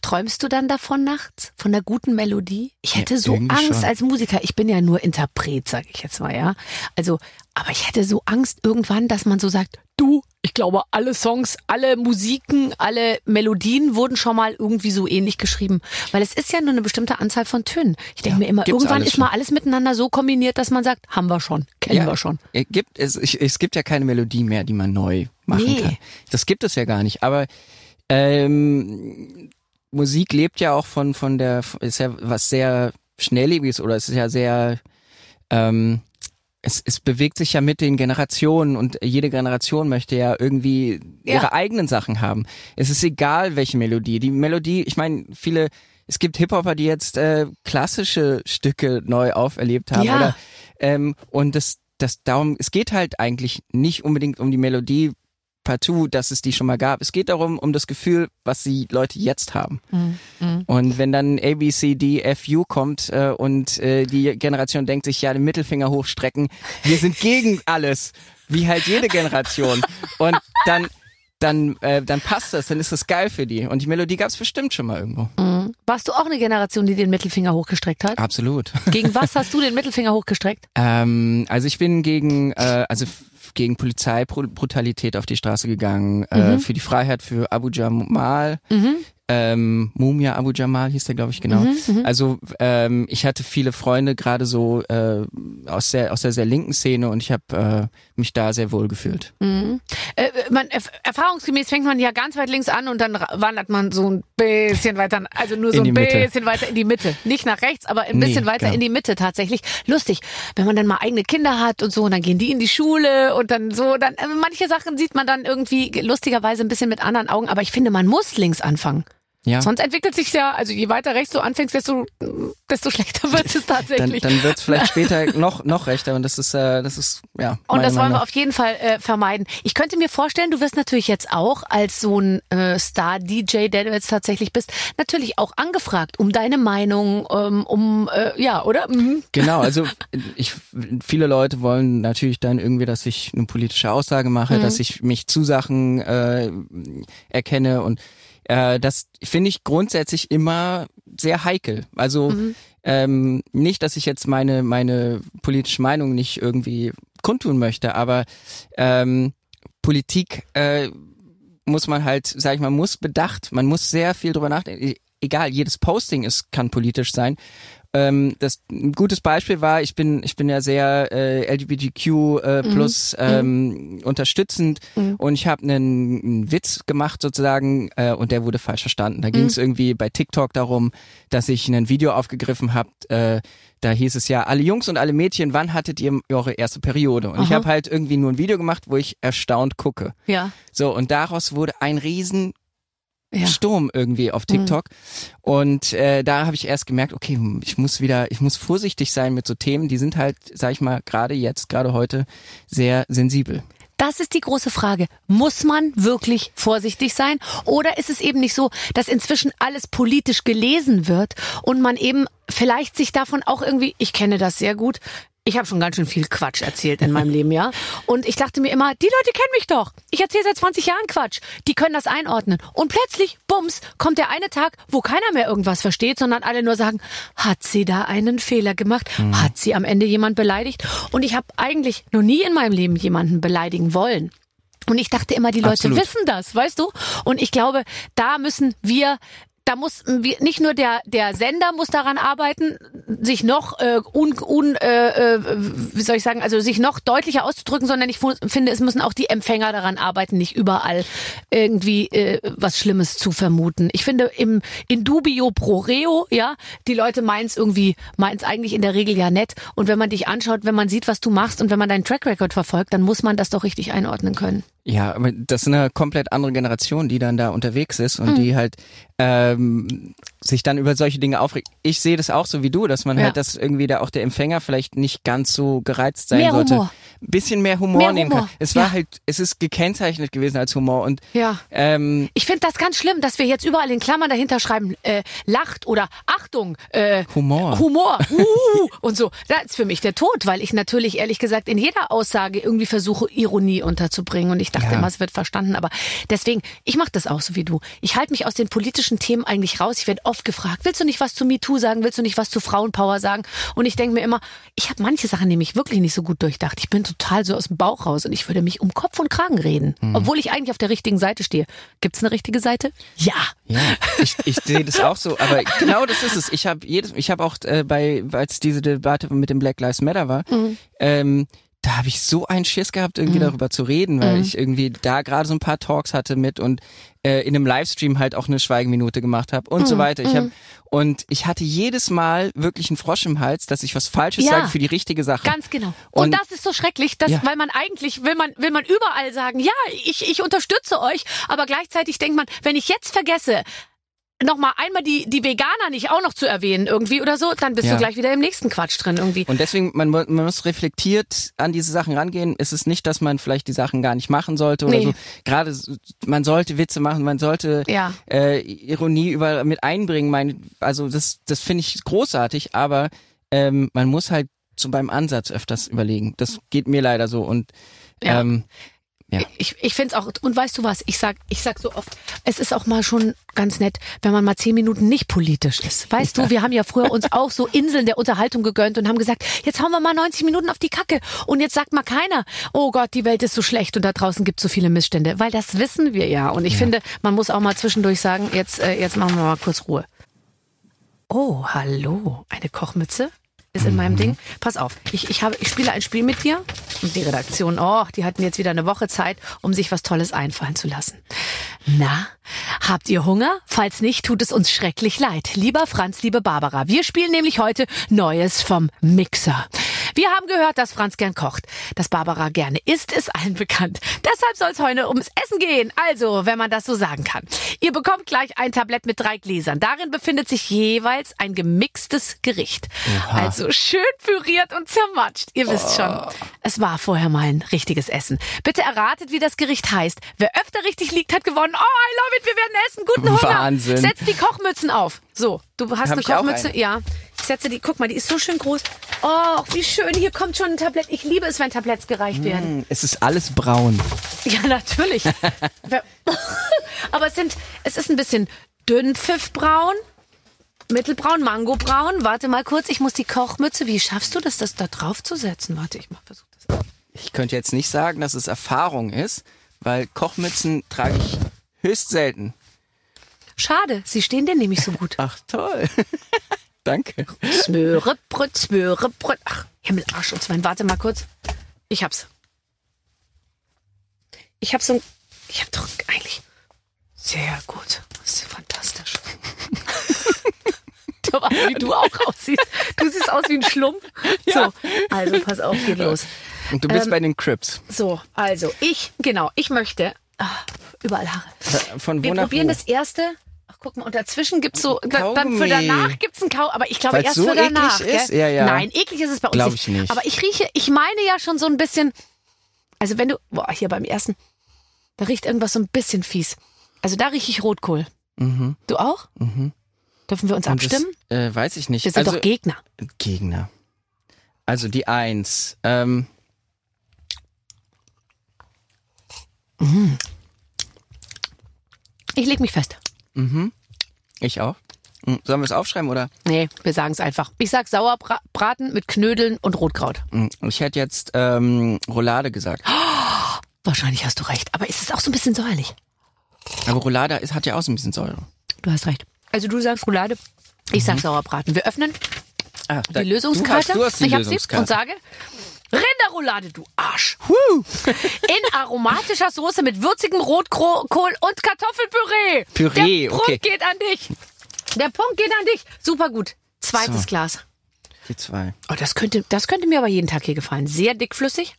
Speaker 2: Träumst du dann davon nachts? Von der guten Melodie? Ich hätte ja, so Angst schon. als Musiker. Ich bin ja nur Interpret, sag ich jetzt mal, ja. Also, aber ich hätte so Angst irgendwann, dass man so sagt, du, ich glaube, alle Songs, alle Musiken, alle Melodien wurden schon mal irgendwie so ähnlich geschrieben. Weil es ist ja nur eine bestimmte Anzahl von Tönen. Ich denke ja, mir immer, irgendwann ist mal alles miteinander so kombiniert, dass man sagt, haben wir schon, kennen ja, wir schon.
Speaker 4: Gibt, es, es gibt ja keine Melodie mehr, die man neu machen nee. kann. Das gibt es ja gar nicht. Aber ähm, Musik lebt ja auch von, von der, ist ja was sehr Schnelllebiges oder es ist ja sehr, ähm, es, es bewegt sich ja mit den Generationen und jede Generation möchte ja irgendwie ja. ihre eigenen Sachen haben. Es ist egal, welche Melodie. Die Melodie, ich meine, viele, es gibt Hip-Hopper, die jetzt äh, klassische Stücke neu auferlebt haben. Ja. Oder, ähm, und das, das darum, es geht halt eigentlich nicht unbedingt um die Melodie, partout, dass es die schon mal gab. Es geht darum, um das Gefühl, was die Leute jetzt haben. Mhm. mhm. Und wenn dann A, B, C, D, F, U kommt äh, und äh, die Generation denkt sich, ja, den Mittelfinger hochstrecken, wir sind gegen alles, wie halt jede Generation. Und dann dann, äh, dann passt das, dann ist das geil für die. Und die Melodie gab es bestimmt schon mal irgendwo.
Speaker 2: Mhm. Warst du auch eine Generation, die den Mittelfinger hochgestreckt hat?
Speaker 4: Absolut.
Speaker 2: Gegen was hast du den Mittelfinger hochgestreckt?
Speaker 4: Ähm, also ich bin gegen, äh, also gegen Polizeibrutalität auf die Straße gegangen, äh, mhm. äh, für die Freiheit für Abu Jamal. Mhm. Ähm, Mumia Abu Jamal hieß der, glaube ich, genau. Mhm, mhm, also ähm, ich hatte viele Freunde, gerade so äh, aus der aus der sehr linken Szene und ich habe äh, mich da sehr wohl gefühlt.
Speaker 2: Mhm. Äh, man, erf erfahrungsgemäß fängt man ja ganz weit links an und dann wandert man so ein bisschen weiter, also nur so ein bisschen Mitte. weiter in die Mitte. Nicht nach rechts, aber ein bisschen nee, weiter klar. in die Mitte tatsächlich. Lustig, wenn man dann mal eigene Kinder hat und so und dann gehen die in die Schule und dann so, dann äh, manche Sachen sieht man dann irgendwie lustigerweise ein bisschen mit anderen Augen, aber ich finde, man muss links anfangen. Ja. Sonst entwickelt sich ja, also je weiter rechts du anfängst, desto, desto schlechter wird es tatsächlich.
Speaker 4: dann dann wird es vielleicht später noch, noch rechter und das ist, äh, das ist, ja.
Speaker 2: Und das wollen wir auf jeden Fall äh, vermeiden. Ich könnte mir vorstellen, du wirst natürlich jetzt auch als so ein äh, Star-DJ, der du jetzt tatsächlich bist, natürlich auch angefragt um deine Meinung, ähm, um, äh, ja, oder? Mhm.
Speaker 4: Genau, also ich, viele Leute wollen natürlich dann irgendwie, dass ich eine politische Aussage mache, mhm. dass ich mich zu Sachen äh, erkenne und äh, das finde ich grundsätzlich immer sehr heikel. Also mhm. ähm, nicht, dass ich jetzt meine meine politische Meinung nicht irgendwie kundtun möchte, aber ähm, Politik äh, muss man halt, sag ich mal, muss bedacht, man muss sehr viel drüber nachdenken. Egal, jedes Posting ist kann politisch sein ähm, das ein gutes Beispiel war, ich bin ich bin ja sehr äh, LGBTQ äh, mhm. plus mhm. ähm, unterstützend mhm. und ich habe einen, einen Witz gemacht sozusagen äh, und der wurde falsch verstanden. Da ging es mhm. irgendwie bei TikTok darum, dass ich ein Video aufgegriffen habe. Äh, da hieß es ja, alle Jungs und alle Mädchen, wann hattet ihr eure erste Periode? Und Aha. ich habe halt irgendwie nur ein Video gemacht, wo ich erstaunt gucke.
Speaker 2: Ja.
Speaker 4: So, und daraus wurde ein riesen ja. Sturm irgendwie auf TikTok. Mhm. Und äh, da habe ich erst gemerkt, okay, ich muss wieder, ich muss vorsichtig sein mit so Themen, die sind halt, sag ich mal, gerade jetzt, gerade heute sehr sensibel.
Speaker 2: Das ist die große Frage. Muss man wirklich vorsichtig sein? Oder ist es eben nicht so, dass inzwischen alles politisch gelesen wird und man eben vielleicht sich davon auch irgendwie, ich kenne das sehr gut, ich habe schon ganz schön viel Quatsch erzählt in meinem Leben, ja. Und ich dachte mir immer, die Leute kennen mich doch. Ich erzähle seit 20 Jahren Quatsch. Die können das einordnen. Und plötzlich, bums, kommt der eine Tag, wo keiner mehr irgendwas versteht, sondern alle nur sagen, hat sie da einen Fehler gemacht? Mhm. Hat sie am Ende jemand beleidigt? Und ich habe eigentlich noch nie in meinem Leben jemanden beleidigen wollen. Und ich dachte immer, die Leute Absolut. wissen das, weißt du? Und ich glaube, da müssen wir da muss nicht nur der der Sender muss daran arbeiten, sich noch äh, un, un äh, äh, wie soll ich sagen, also sich noch deutlicher auszudrücken, sondern ich finde, es müssen auch die Empfänger daran arbeiten, nicht überall irgendwie äh, was Schlimmes zu vermuten. Ich finde im in dubio pro reo, ja, die Leute meinen irgendwie, meinen eigentlich in der Regel ja nett. Und wenn man dich anschaut, wenn man sieht, was du machst und wenn man deinen Track Record verfolgt, dann muss man das doch richtig einordnen können.
Speaker 4: Ja, aber das ist eine komplett andere Generation, die dann da unterwegs ist und mhm. die halt ähm, sich dann über solche Dinge aufregt. Ich sehe das auch so wie du, dass man ja. halt, dass irgendwie da auch der Empfänger vielleicht nicht ganz so gereizt sein mehr sollte. Humor. Bisschen mehr Humor mehr nehmen Humor. kann. Es war ja. halt, es ist gekennzeichnet gewesen als Humor und
Speaker 2: ja. Ähm, ich finde das ganz schlimm, dass wir jetzt überall in Klammern dahinter schreiben, äh, lacht oder Achtung, äh,
Speaker 4: Humor.
Speaker 2: Humor. Uh, und so. Das ist für mich der Tod, weil ich natürlich ehrlich gesagt in jeder Aussage irgendwie versuche, Ironie unterzubringen und ich dachte ja. immer, es wird verstanden. Aber deswegen, ich mache das auch so wie du. Ich halte mich aus den politischen Themen eigentlich raus. Ich werde oft gefragt, willst du nicht was zu MeToo sagen? Willst du nicht was zu Frauenpower sagen? Und ich denke mir immer, ich habe manche Sachen nämlich wirklich nicht so gut durchdacht. Ich bin total so aus dem Bauch raus und ich würde mich um Kopf und Kragen reden, mhm. obwohl ich eigentlich auf der richtigen Seite stehe. Gibt es eine richtige Seite? Ja.
Speaker 4: Ja, ich, ich sehe das auch so. Aber genau das ist es. Ich habe jedes, ich habe auch äh, bei, als diese Debatte mit dem Black Lives Matter war, mhm. ähm, da habe ich so einen Schiss gehabt, irgendwie mhm. darüber zu reden, weil mhm. ich irgendwie da gerade so ein paar Talks hatte mit und äh, in einem Livestream halt auch eine Schweigeminute gemacht habe und mhm. so weiter. Ich hab, mhm. und ich hatte jedes Mal wirklich einen Frosch im Hals, dass ich was Falsches ja, sage für die richtige Sache.
Speaker 2: Ganz genau. Und, und das ist so schrecklich, dass, ja. weil man eigentlich will man will man überall sagen, ja, ich ich unterstütze euch, aber gleichzeitig denkt man, wenn ich jetzt vergesse, noch mal einmal die die Veganer nicht auch noch zu erwähnen irgendwie oder so, dann bist ja. du gleich wieder im nächsten Quatsch drin irgendwie.
Speaker 4: Und deswegen man, man muss reflektiert an diese Sachen rangehen. Es ist nicht, dass man vielleicht die Sachen gar nicht machen sollte oder nee. so. Gerade man sollte Witze machen, man sollte ja. äh, Ironie über mit einbringen. Mein, also das das finde ich großartig, aber ähm, man muss halt so beim Ansatz öfters überlegen. Das geht mir leider so und ja. ähm,
Speaker 2: ja. Ich, ich finde es auch, und weißt du was, ich sag, ich sag so oft, es ist auch mal schon ganz nett, wenn man mal zehn Minuten nicht politisch ist. Weißt ja. du, wir haben ja früher uns auch so Inseln der Unterhaltung gegönnt und haben gesagt, jetzt hauen wir mal 90 Minuten auf die Kacke. Und jetzt sagt mal keiner, oh Gott, die Welt ist so schlecht und da draußen gibt so viele Missstände. Weil das wissen wir ja. Und ich ja. finde, man muss auch mal zwischendurch sagen, jetzt, äh, jetzt machen wir mal kurz Ruhe. Oh, hallo. Eine Kochmütze? Ist in meinem Ding. Pass auf, ich, ich, habe, ich spiele ein Spiel mit dir. Und die Redaktion, oh, die hatten jetzt wieder eine Woche Zeit, um sich was Tolles einfallen zu lassen. Na, habt ihr Hunger? Falls nicht, tut es uns schrecklich leid. Lieber Franz, liebe Barbara, wir spielen nämlich heute Neues vom Mixer. Wir haben gehört, dass Franz gern kocht. Dass Barbara gerne isst, ist allen bekannt. Deshalb soll es heute ums Essen gehen. Also, wenn man das so sagen kann. Ihr bekommt gleich ein Tablett mit drei Gläsern. Darin befindet sich jeweils ein gemixtes Gericht. Also schön püriert und zermatscht. Ihr wisst schon, es war vorher mal ein richtiges Essen. Bitte erratet, wie das Gericht heißt. Wer öfter richtig liegt, hat gewonnen. Oh, I love it, wir werden essen. Guten Hunger.
Speaker 4: Wahnsinn.
Speaker 2: Setzt die Kochmützen auf. So, du hast
Speaker 4: Hab
Speaker 2: eine Kochmütze.
Speaker 4: eine?
Speaker 2: Ja. Ich setze die, guck mal, die ist so schön groß. Oh, wie schön, hier kommt schon ein Tablett. Ich liebe es, wenn Tabletts gereicht werden.
Speaker 4: Hm, Es ist alles braun.
Speaker 2: Ja, natürlich. Aber es sind, es ist ein bisschen dünnpfiffbraun, mittelbraun, mangobraun. Warte mal kurz, ich muss die Kochmütze, wie schaffst du das, das da drauf zu setzen? Warte, ich mach, versuch das.
Speaker 4: Ich könnte jetzt nicht sagen, dass es Erfahrung ist, weil Kochmützen trage ich höchst selten.
Speaker 2: Schade, sie stehen dir nämlich so gut.
Speaker 4: Ach toll. Danke.
Speaker 2: Smöre, Brüt, Smöre, Brüt. Ach, Himmel, Arsch und Zwein. Warte mal kurz. Ich hab's. Ich hab so ein, ich hab doch eigentlich, sehr gut. Das ist fantastisch. Aber wie du auch aussiehst. Du siehst aus wie ein Schlumpf. So, also pass auf, geht los.
Speaker 4: Und du bist
Speaker 2: Ähm,
Speaker 4: bei den Crips.
Speaker 2: So, also ich, genau, ich möchte, ah, überall Haare.
Speaker 4: Von wo
Speaker 2: Wir probieren
Speaker 4: wo?
Speaker 2: das erste. Guck mal, und dazwischen gibt's so, dann für
Speaker 4: Kaugummi.
Speaker 2: danach gibt's ein Kau, aber ich glaube
Speaker 4: Weil's
Speaker 2: erst
Speaker 4: so
Speaker 2: für danach.
Speaker 4: eklig ist?
Speaker 2: Gell?
Speaker 4: Ja, ja.
Speaker 2: Nein, eklig ist es bei uns
Speaker 4: Glaub
Speaker 2: nicht.
Speaker 4: ich nicht.
Speaker 2: Aber ich rieche, ich meine ja schon so ein bisschen, also wenn du, boah, hier beim ersten, da riecht irgendwas so ein bisschen fies. Also da rieche ich Rotkohl.
Speaker 4: Mhm.
Speaker 2: Du auch?
Speaker 4: Mhm.
Speaker 2: Dürfen wir uns
Speaker 4: Und das,
Speaker 2: abstimmen?
Speaker 4: äh, weiß ich nicht.
Speaker 2: Wir sind
Speaker 4: also,
Speaker 2: doch Gegner.
Speaker 4: Gegner. Also die Eins. Ähm,
Speaker 2: Ich leg mich fest.
Speaker 4: mhm. Ich auch. Mhm. Sollen wir es aufschreiben oder?
Speaker 2: Nee, wir sagen es einfach. Ich sag Sauerbraten mit Knödeln und Rotkraut.
Speaker 4: Mhm. Ich hätte jetzt ähm, Roulade gesagt.
Speaker 2: Wahrscheinlich hast du recht. Aber ist es auch so ein bisschen säuerlich?
Speaker 4: Aber Roulade ist, hat ja auch so ein bisschen Säure.
Speaker 2: Du hast recht. Also du sagst Roulade, ich sag Sauerbraten. Wir öffnen
Speaker 4: Ah,
Speaker 2: die Lösungskarte.
Speaker 4: Du hast, du hast die
Speaker 2: ich hab sie
Speaker 4: Lösungskarte.
Speaker 2: und sage Rinderroulade, du Arsch. In aromatischer Soße mit würzigem Rotkohl und Kartoffelpüree.
Speaker 4: Püree,
Speaker 2: Der Punkt
Speaker 4: okay.
Speaker 2: geht an dich. Der Punkt geht an dich. Super gut. Zweites
Speaker 4: So.
Speaker 2: Glas.
Speaker 4: Die zwei.
Speaker 2: Oh, das könnte, das könnte mir aber jeden Tag hier gefallen. Sehr dickflüssig.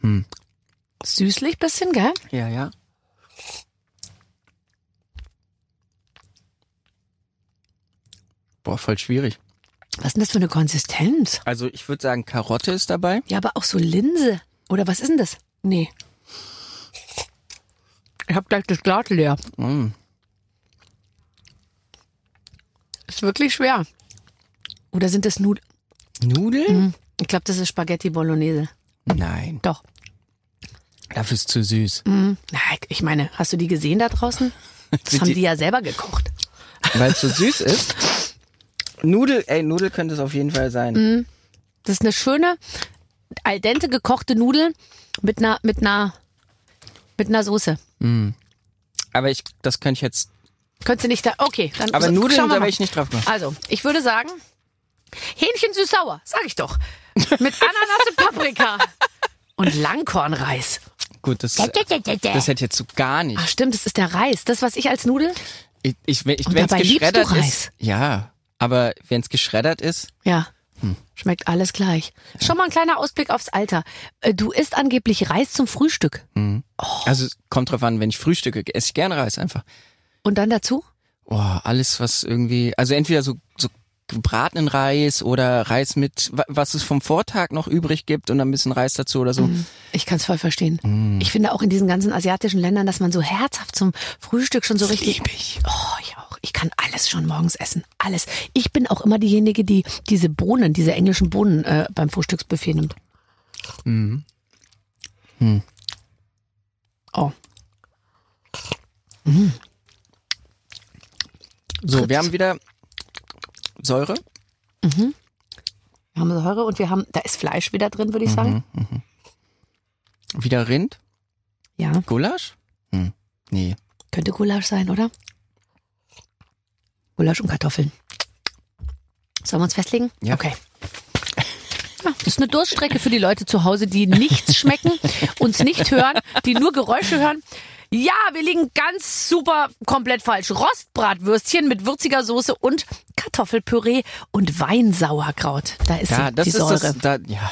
Speaker 4: Hm.
Speaker 2: Süßlich bisschen, gell?
Speaker 4: Ja, ja. Boah, voll schwierig.
Speaker 2: Was ist denn das für eine Konsistenz?
Speaker 4: Also ich würde sagen, Karotte ist dabei.
Speaker 2: Ja, aber auch so Linse. Oder was ist denn das? Nee. Ich hab gleich das Glas leer.
Speaker 4: Mm.
Speaker 2: Ist wirklich schwer. Oder sind das Nudeln?
Speaker 4: Nudeln?
Speaker 2: Ich glaube, das ist Spaghetti Bolognese.
Speaker 4: Nein,
Speaker 2: Doch.
Speaker 4: dafür ist zu süß.
Speaker 2: Na, ich meine, hast du die gesehen da draußen? Das haben
Speaker 4: die-
Speaker 2: die ja selber gekocht.
Speaker 4: Weil es so süß ist. Nudel, ey, Nudel könnte es auf jeden Fall sein.
Speaker 2: Das ist eine schöne, al dente gekochte Nudel mit einer, mit einer, mit einer Soße.
Speaker 4: Aber ich, das könnte ich jetzt.
Speaker 2: Könntest du nicht da, okay, dann
Speaker 4: Aber
Speaker 2: so,
Speaker 4: Nudeln, da wäre ich nicht drauf gekommen.
Speaker 2: Also, ich würde sagen, Hähnchen süß-sauer, sag ich doch. Mit Ananas und Paprika. Und Langkornreis.
Speaker 4: Gut, das, das hätte jetzt so gar nicht.
Speaker 2: Ach stimmt, das ist der Reis. Das, was ich als Nudel?
Speaker 4: Ich, ich, ich,
Speaker 2: Und
Speaker 4: wenn es
Speaker 2: dabei liebst du Reis.
Speaker 4: ist. Ja, aber wenn es geschreddert ist,
Speaker 2: Ja.
Speaker 4: Hm.
Speaker 2: Schmeckt alles gleich. Schon mal ein kleiner Ausblick aufs Alter. Äh, Du isst angeblich Reis zum Frühstück.
Speaker 4: also es kommt drauf an, wenn ich frühstücke, esse ich gerne Reis einfach.
Speaker 2: Und dann dazu?
Speaker 4: Oh, alles, was irgendwie, also entweder so, so gebratenen Reis oder Reis mit, wa- was es vom Vortag noch übrig gibt und dann ein bisschen Reis dazu oder so.
Speaker 2: Ich kann es voll verstehen.
Speaker 4: Mm.
Speaker 2: Ich finde auch in diesen ganzen asiatischen Ländern, dass man so herzhaft zum Frühstück schon so richtig.
Speaker 4: Lieb ich.
Speaker 2: Oh, ich auch. Ich kann alles schon morgens essen. Alles. Ich bin auch immer diejenige, die diese Bohnen, diese englischen Bohnen äh, beim Frühstücksbuffet nimmt.
Speaker 4: Mhm. Hm.
Speaker 2: Oh.
Speaker 4: So,
Speaker 2: Fritz.
Speaker 4: wir haben wieder Säure.
Speaker 2: Wir haben Säure und wir haben, da ist Fleisch wieder drin, würde ich
Speaker 4: Mhm.
Speaker 2: sagen.
Speaker 4: Wieder Rind.
Speaker 2: Ja,
Speaker 4: Gulasch? Hm. Nee.
Speaker 2: könnte Gulasch sein, oder? Gulasch und Kartoffeln. Sollen wir uns festlegen?
Speaker 4: Ja.
Speaker 2: Okay. Ja, das ist eine Durststrecke für die Leute zu Hause, die nichts schmecken, uns nicht hören, die nur Geräusche hören. Ja, wir liegen ganz super komplett falsch. Rostbratwürstchen mit würziger Soße und Kartoffelpüree und Weinsauerkraut. Da ist
Speaker 4: Ja,
Speaker 2: sie,
Speaker 4: das
Speaker 2: die
Speaker 4: ist
Speaker 2: Säure.
Speaker 4: das, da, ja.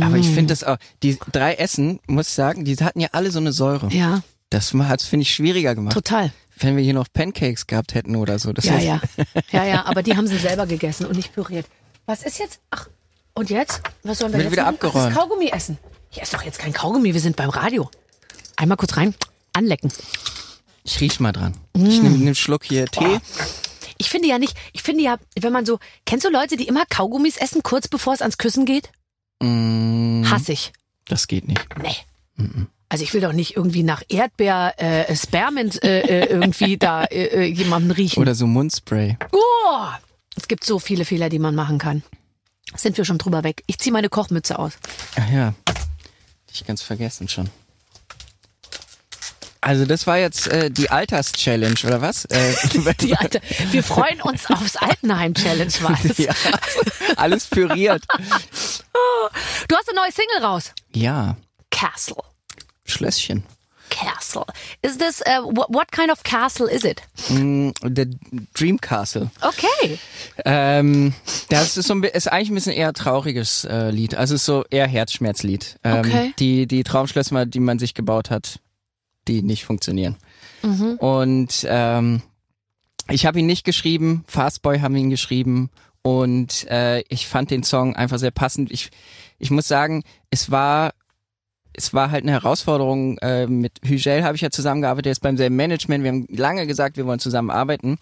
Speaker 4: Aber ich finde das auch, die drei Essen, muss ich sagen, die hatten ja alle so eine Säure.
Speaker 2: Ja,
Speaker 4: Das hat finde ich, schwieriger gemacht.
Speaker 2: total.
Speaker 4: Wenn wir hier noch Pancakes gehabt hätten oder so. Das
Speaker 2: Ja, ja. Ja, ja, aber die haben sie selber gegessen und nicht püriert. Was ist jetzt? Ach, und jetzt? Was sollen wir
Speaker 4: Wird
Speaker 2: jetzt
Speaker 4: wieder
Speaker 2: machen? Ach,
Speaker 4: abgeräumt.
Speaker 2: Das Kaugummi essen. Hier ist doch jetzt kein Kaugummi, wir sind beim Radio. Einmal kurz rein, anlecken.
Speaker 4: Ich riech mal dran.
Speaker 2: Mm.
Speaker 4: Ich nehme einen Schluck hier Tee.
Speaker 2: Ich finde ja nicht, ich finde ja, wenn man so, kennst du Leute, die immer Kaugummis essen, kurz bevor es ans Küssen geht?
Speaker 4: Mm,
Speaker 2: Hass ich.
Speaker 4: das geht nicht.
Speaker 2: Nee. Also ich will doch nicht irgendwie nach Erdbeer, äh, Spermint äh, äh, irgendwie da äh, äh, jemanden riechen.
Speaker 4: Oder so Mundspray.
Speaker 2: Oh, es gibt so viele Fehler, die man machen kann. Sind wir schon drüber weg. Ich ziehe meine Kochmütze aus.
Speaker 4: Ach ja. Ich ganz vergessen schon. Also das war jetzt äh, die Alters-Challenge, oder was? Äh,
Speaker 2: Die alte, wir freuen uns aufs Altenheim-Challenge, weißt
Speaker 4: ja, alles püriert.
Speaker 2: Du hast eine neue Single raus.
Speaker 4: Ja,
Speaker 2: Castle.
Speaker 4: Schlösschen.
Speaker 2: Castle. Is this, uh, what, kind of castle is it?
Speaker 4: Mm, The Dream Castle.
Speaker 2: Okay.
Speaker 4: Ähm, das ist so ein, ist eigentlich ein bisschen eher trauriges äh, Lied. Also ist so eher Herzschmerzlied. Ähm,
Speaker 2: Okay.
Speaker 4: Die die Traumschlösser, die man sich gebaut hat, die nicht funktionieren.
Speaker 2: Mhm.
Speaker 4: Und ähm, ich habe ihn nicht geschrieben. Fastboy haben ihn geschrieben und äh, ich fand den Song einfach sehr passend. Ich ich muss sagen, es war es war halt eine Herausforderung. Äh, mit Hügel habe ich ja zusammengearbeitet, er ist beim selben Management. Wir haben lange gesagt, wir wollen zusammenarbeiten.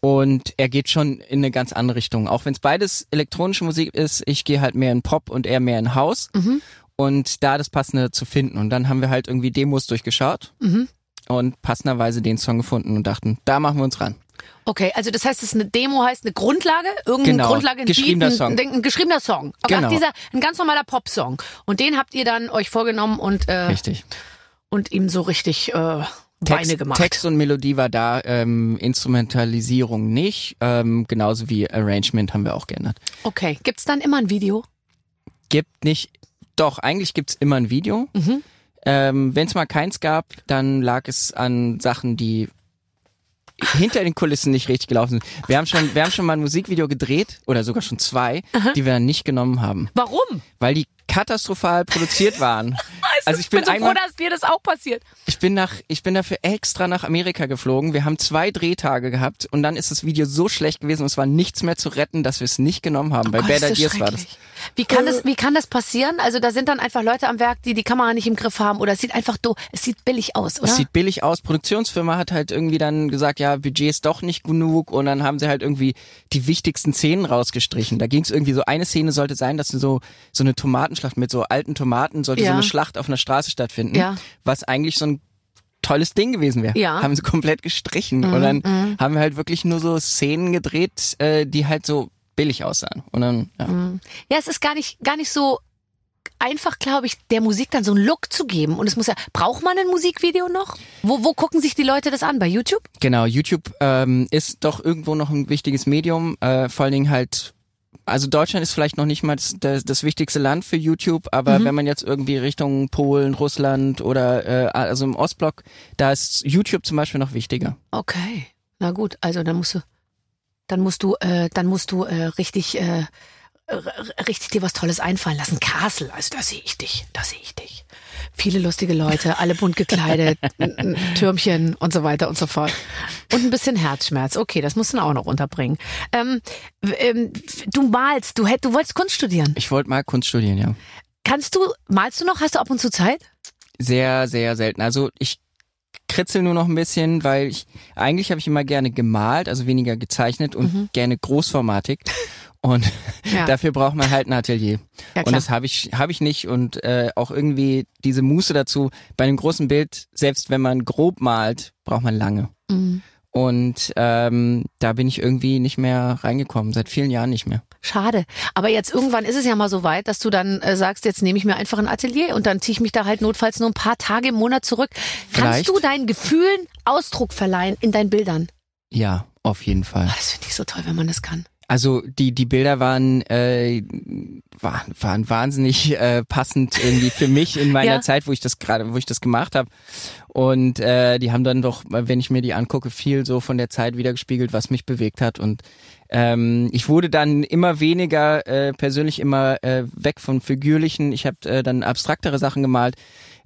Speaker 4: Und er geht schon in eine ganz andere Richtung. Auch wenn es beides elektronische Musik ist, ich gehe halt mehr in Pop und er mehr in House. Und da das Passende zu finden. Und dann haben wir halt irgendwie Demos durchgeschaut und passenderweise den Song gefunden und dachten, da machen wir uns ran.
Speaker 2: Okay, also das heißt, es ist eine Demo, heißt eine Grundlage, irgendeine
Speaker 4: Genau,
Speaker 2: Grundlage, ein
Speaker 4: geschriebener
Speaker 2: Beat, ein,
Speaker 4: Song.
Speaker 2: Ein, ein geschriebener Song. Okay,
Speaker 4: Genau.
Speaker 2: dieser, ein ganz normaler Popsong. Und den habt ihr dann euch vorgenommen und, äh,
Speaker 4: Richtig.
Speaker 2: und ihm so richtig äh, Beine
Speaker 4: Text,
Speaker 2: gemacht.
Speaker 4: Text und Melodie war da, ähm, Instrumentalisierung nicht. Ähm, genauso wie Arrangement haben wir auch geändert.
Speaker 2: Okay, gibt's dann immer ein Video?
Speaker 4: Gibt nicht, doch, eigentlich gibt's immer ein Video.
Speaker 2: Mhm.
Speaker 4: Ähm, Wenn es mal keins gab, dann lag es an Sachen, die hinter den Kulissen nicht richtig gelaufen sind. Wir haben schon, wir haben schon mal ein Musikvideo gedreht, oder sogar schon zwei, die wir dann nicht genommen haben,
Speaker 2: Warum?
Speaker 4: weil die katastrophal produziert waren. Also ich
Speaker 2: bin
Speaker 4: bin
Speaker 2: so froh,
Speaker 4: einmal,
Speaker 2: dass dir das auch passiert.
Speaker 4: ich bin nach, ich bin dafür extra nach Amerika geflogen. Wir haben zwei Drehtage gehabt und dann ist das Video so schlecht gewesen und es war nichts mehr zu retten, dass wir es nicht genommen haben. Bei
Speaker 2: Oh Gott,
Speaker 4: Bad
Speaker 2: ist das
Speaker 4: Ideas war das.
Speaker 2: Wie kann, das, wie kann das passieren? Also da sind dann einfach Leute am Werk, die die Kamera nicht im Griff haben oder es sieht einfach do, es sieht billig aus, oder?
Speaker 4: Es sieht billig aus. Produktionsfirma hat halt irgendwie dann gesagt, ja, Budget ist doch nicht genug und dann haben sie halt irgendwie die wichtigsten Szenen rausgestrichen. Da ging es irgendwie so, eine Szene sollte sein, dass so so eine Tomatenschlacht mit so alten Tomaten, sollte
Speaker 2: Ja.
Speaker 4: so eine Schlacht auf einer Straße stattfinden,
Speaker 2: Ja.
Speaker 4: was eigentlich so ein tolles Ding gewesen wäre.
Speaker 2: Ja. Mhm,
Speaker 4: Haben sie komplett gestrichen und dann haben wir halt wirklich nur so Szenen gedreht, äh, die halt so billig aussahen. Und dann, ja.
Speaker 2: Ja, es ist gar nicht, gar nicht so einfach, glaube ich, der Musik dann so einen Look zu geben. Und es muss ja, braucht man ein Musikvideo noch? Wo, wo gucken sich die Leute das an? Bei YouTube?
Speaker 4: Genau, YouTube ähm, ist doch irgendwo noch ein wichtiges Medium, äh, vor allen Dingen halt, also Deutschland ist vielleicht noch nicht mal das, das, das wichtigste Land für YouTube, aber wenn man jetzt irgendwie Richtung Polen, Russland oder äh, also im Ostblock, da ist YouTube zum Beispiel noch wichtiger.
Speaker 2: Okay. Na gut, also dann musst du, dann musst du, äh, dann musst du äh, richtig, äh, richtig dir was Tolles einfallen lassen. Castle, also da sehe ich dich, da sehe ich dich. Viele lustige Leute, alle bunt gekleidet, Türmchen und so weiter und so fort. Und ein bisschen Herzschmerz. Okay, das musst du dann auch noch unterbringen. Ähm, ähm, du malst, du, hätt, du wolltest Kunst studieren.
Speaker 4: Ich wollte mal Kunst studieren, ja.
Speaker 2: Kannst du, malst du noch? Hast du ab und zu Zeit?
Speaker 4: Sehr, sehr selten. Also ich kritzel nur noch ein bisschen, weil ich eigentlich habe ich immer gerne gemalt, also weniger gezeichnet und gerne großformatig. Und
Speaker 2: Ja.
Speaker 4: dafür braucht man halt ein Atelier.
Speaker 2: Ja,
Speaker 4: und das habe ich habe ich nicht und äh, auch irgendwie diese Muße dazu. Bei einem großen Bild, selbst wenn man grob malt, braucht man lange.
Speaker 2: Mhm.
Speaker 4: Und ähm, da bin ich irgendwie nicht mehr reingekommen, seit vielen Jahren nicht mehr.
Speaker 2: Schade. Aber jetzt irgendwann ist es ja mal so weit, dass du dann äh, sagst, jetzt nehme ich mir einfach ein Atelier und dann ziehe ich mich da halt notfalls nur ein paar Tage im Monat zurück.
Speaker 4: Vielleicht.
Speaker 2: Kannst du deinen Gefühlen Ausdruck verleihen in deinen Bildern?
Speaker 4: Ja, Auf jeden Fall.
Speaker 2: Ah, das finde ich so toll, wenn man das kann.
Speaker 4: Also die die Bilder waren äh, waren, waren wahnsinnig äh, passend irgendwie für mich in meiner
Speaker 2: Ja.
Speaker 4: Zeit, wo ich das gerade, wo ich das gemacht habe. Und äh, die haben dann doch, wenn ich mir die angucke, viel so von der Zeit wiedergespiegelt, was mich bewegt hat. Und ähm, ich wurde dann immer weniger äh, persönlich immer äh, weg von figürlichen. Ich habe äh, dann abstraktere Sachen gemalt,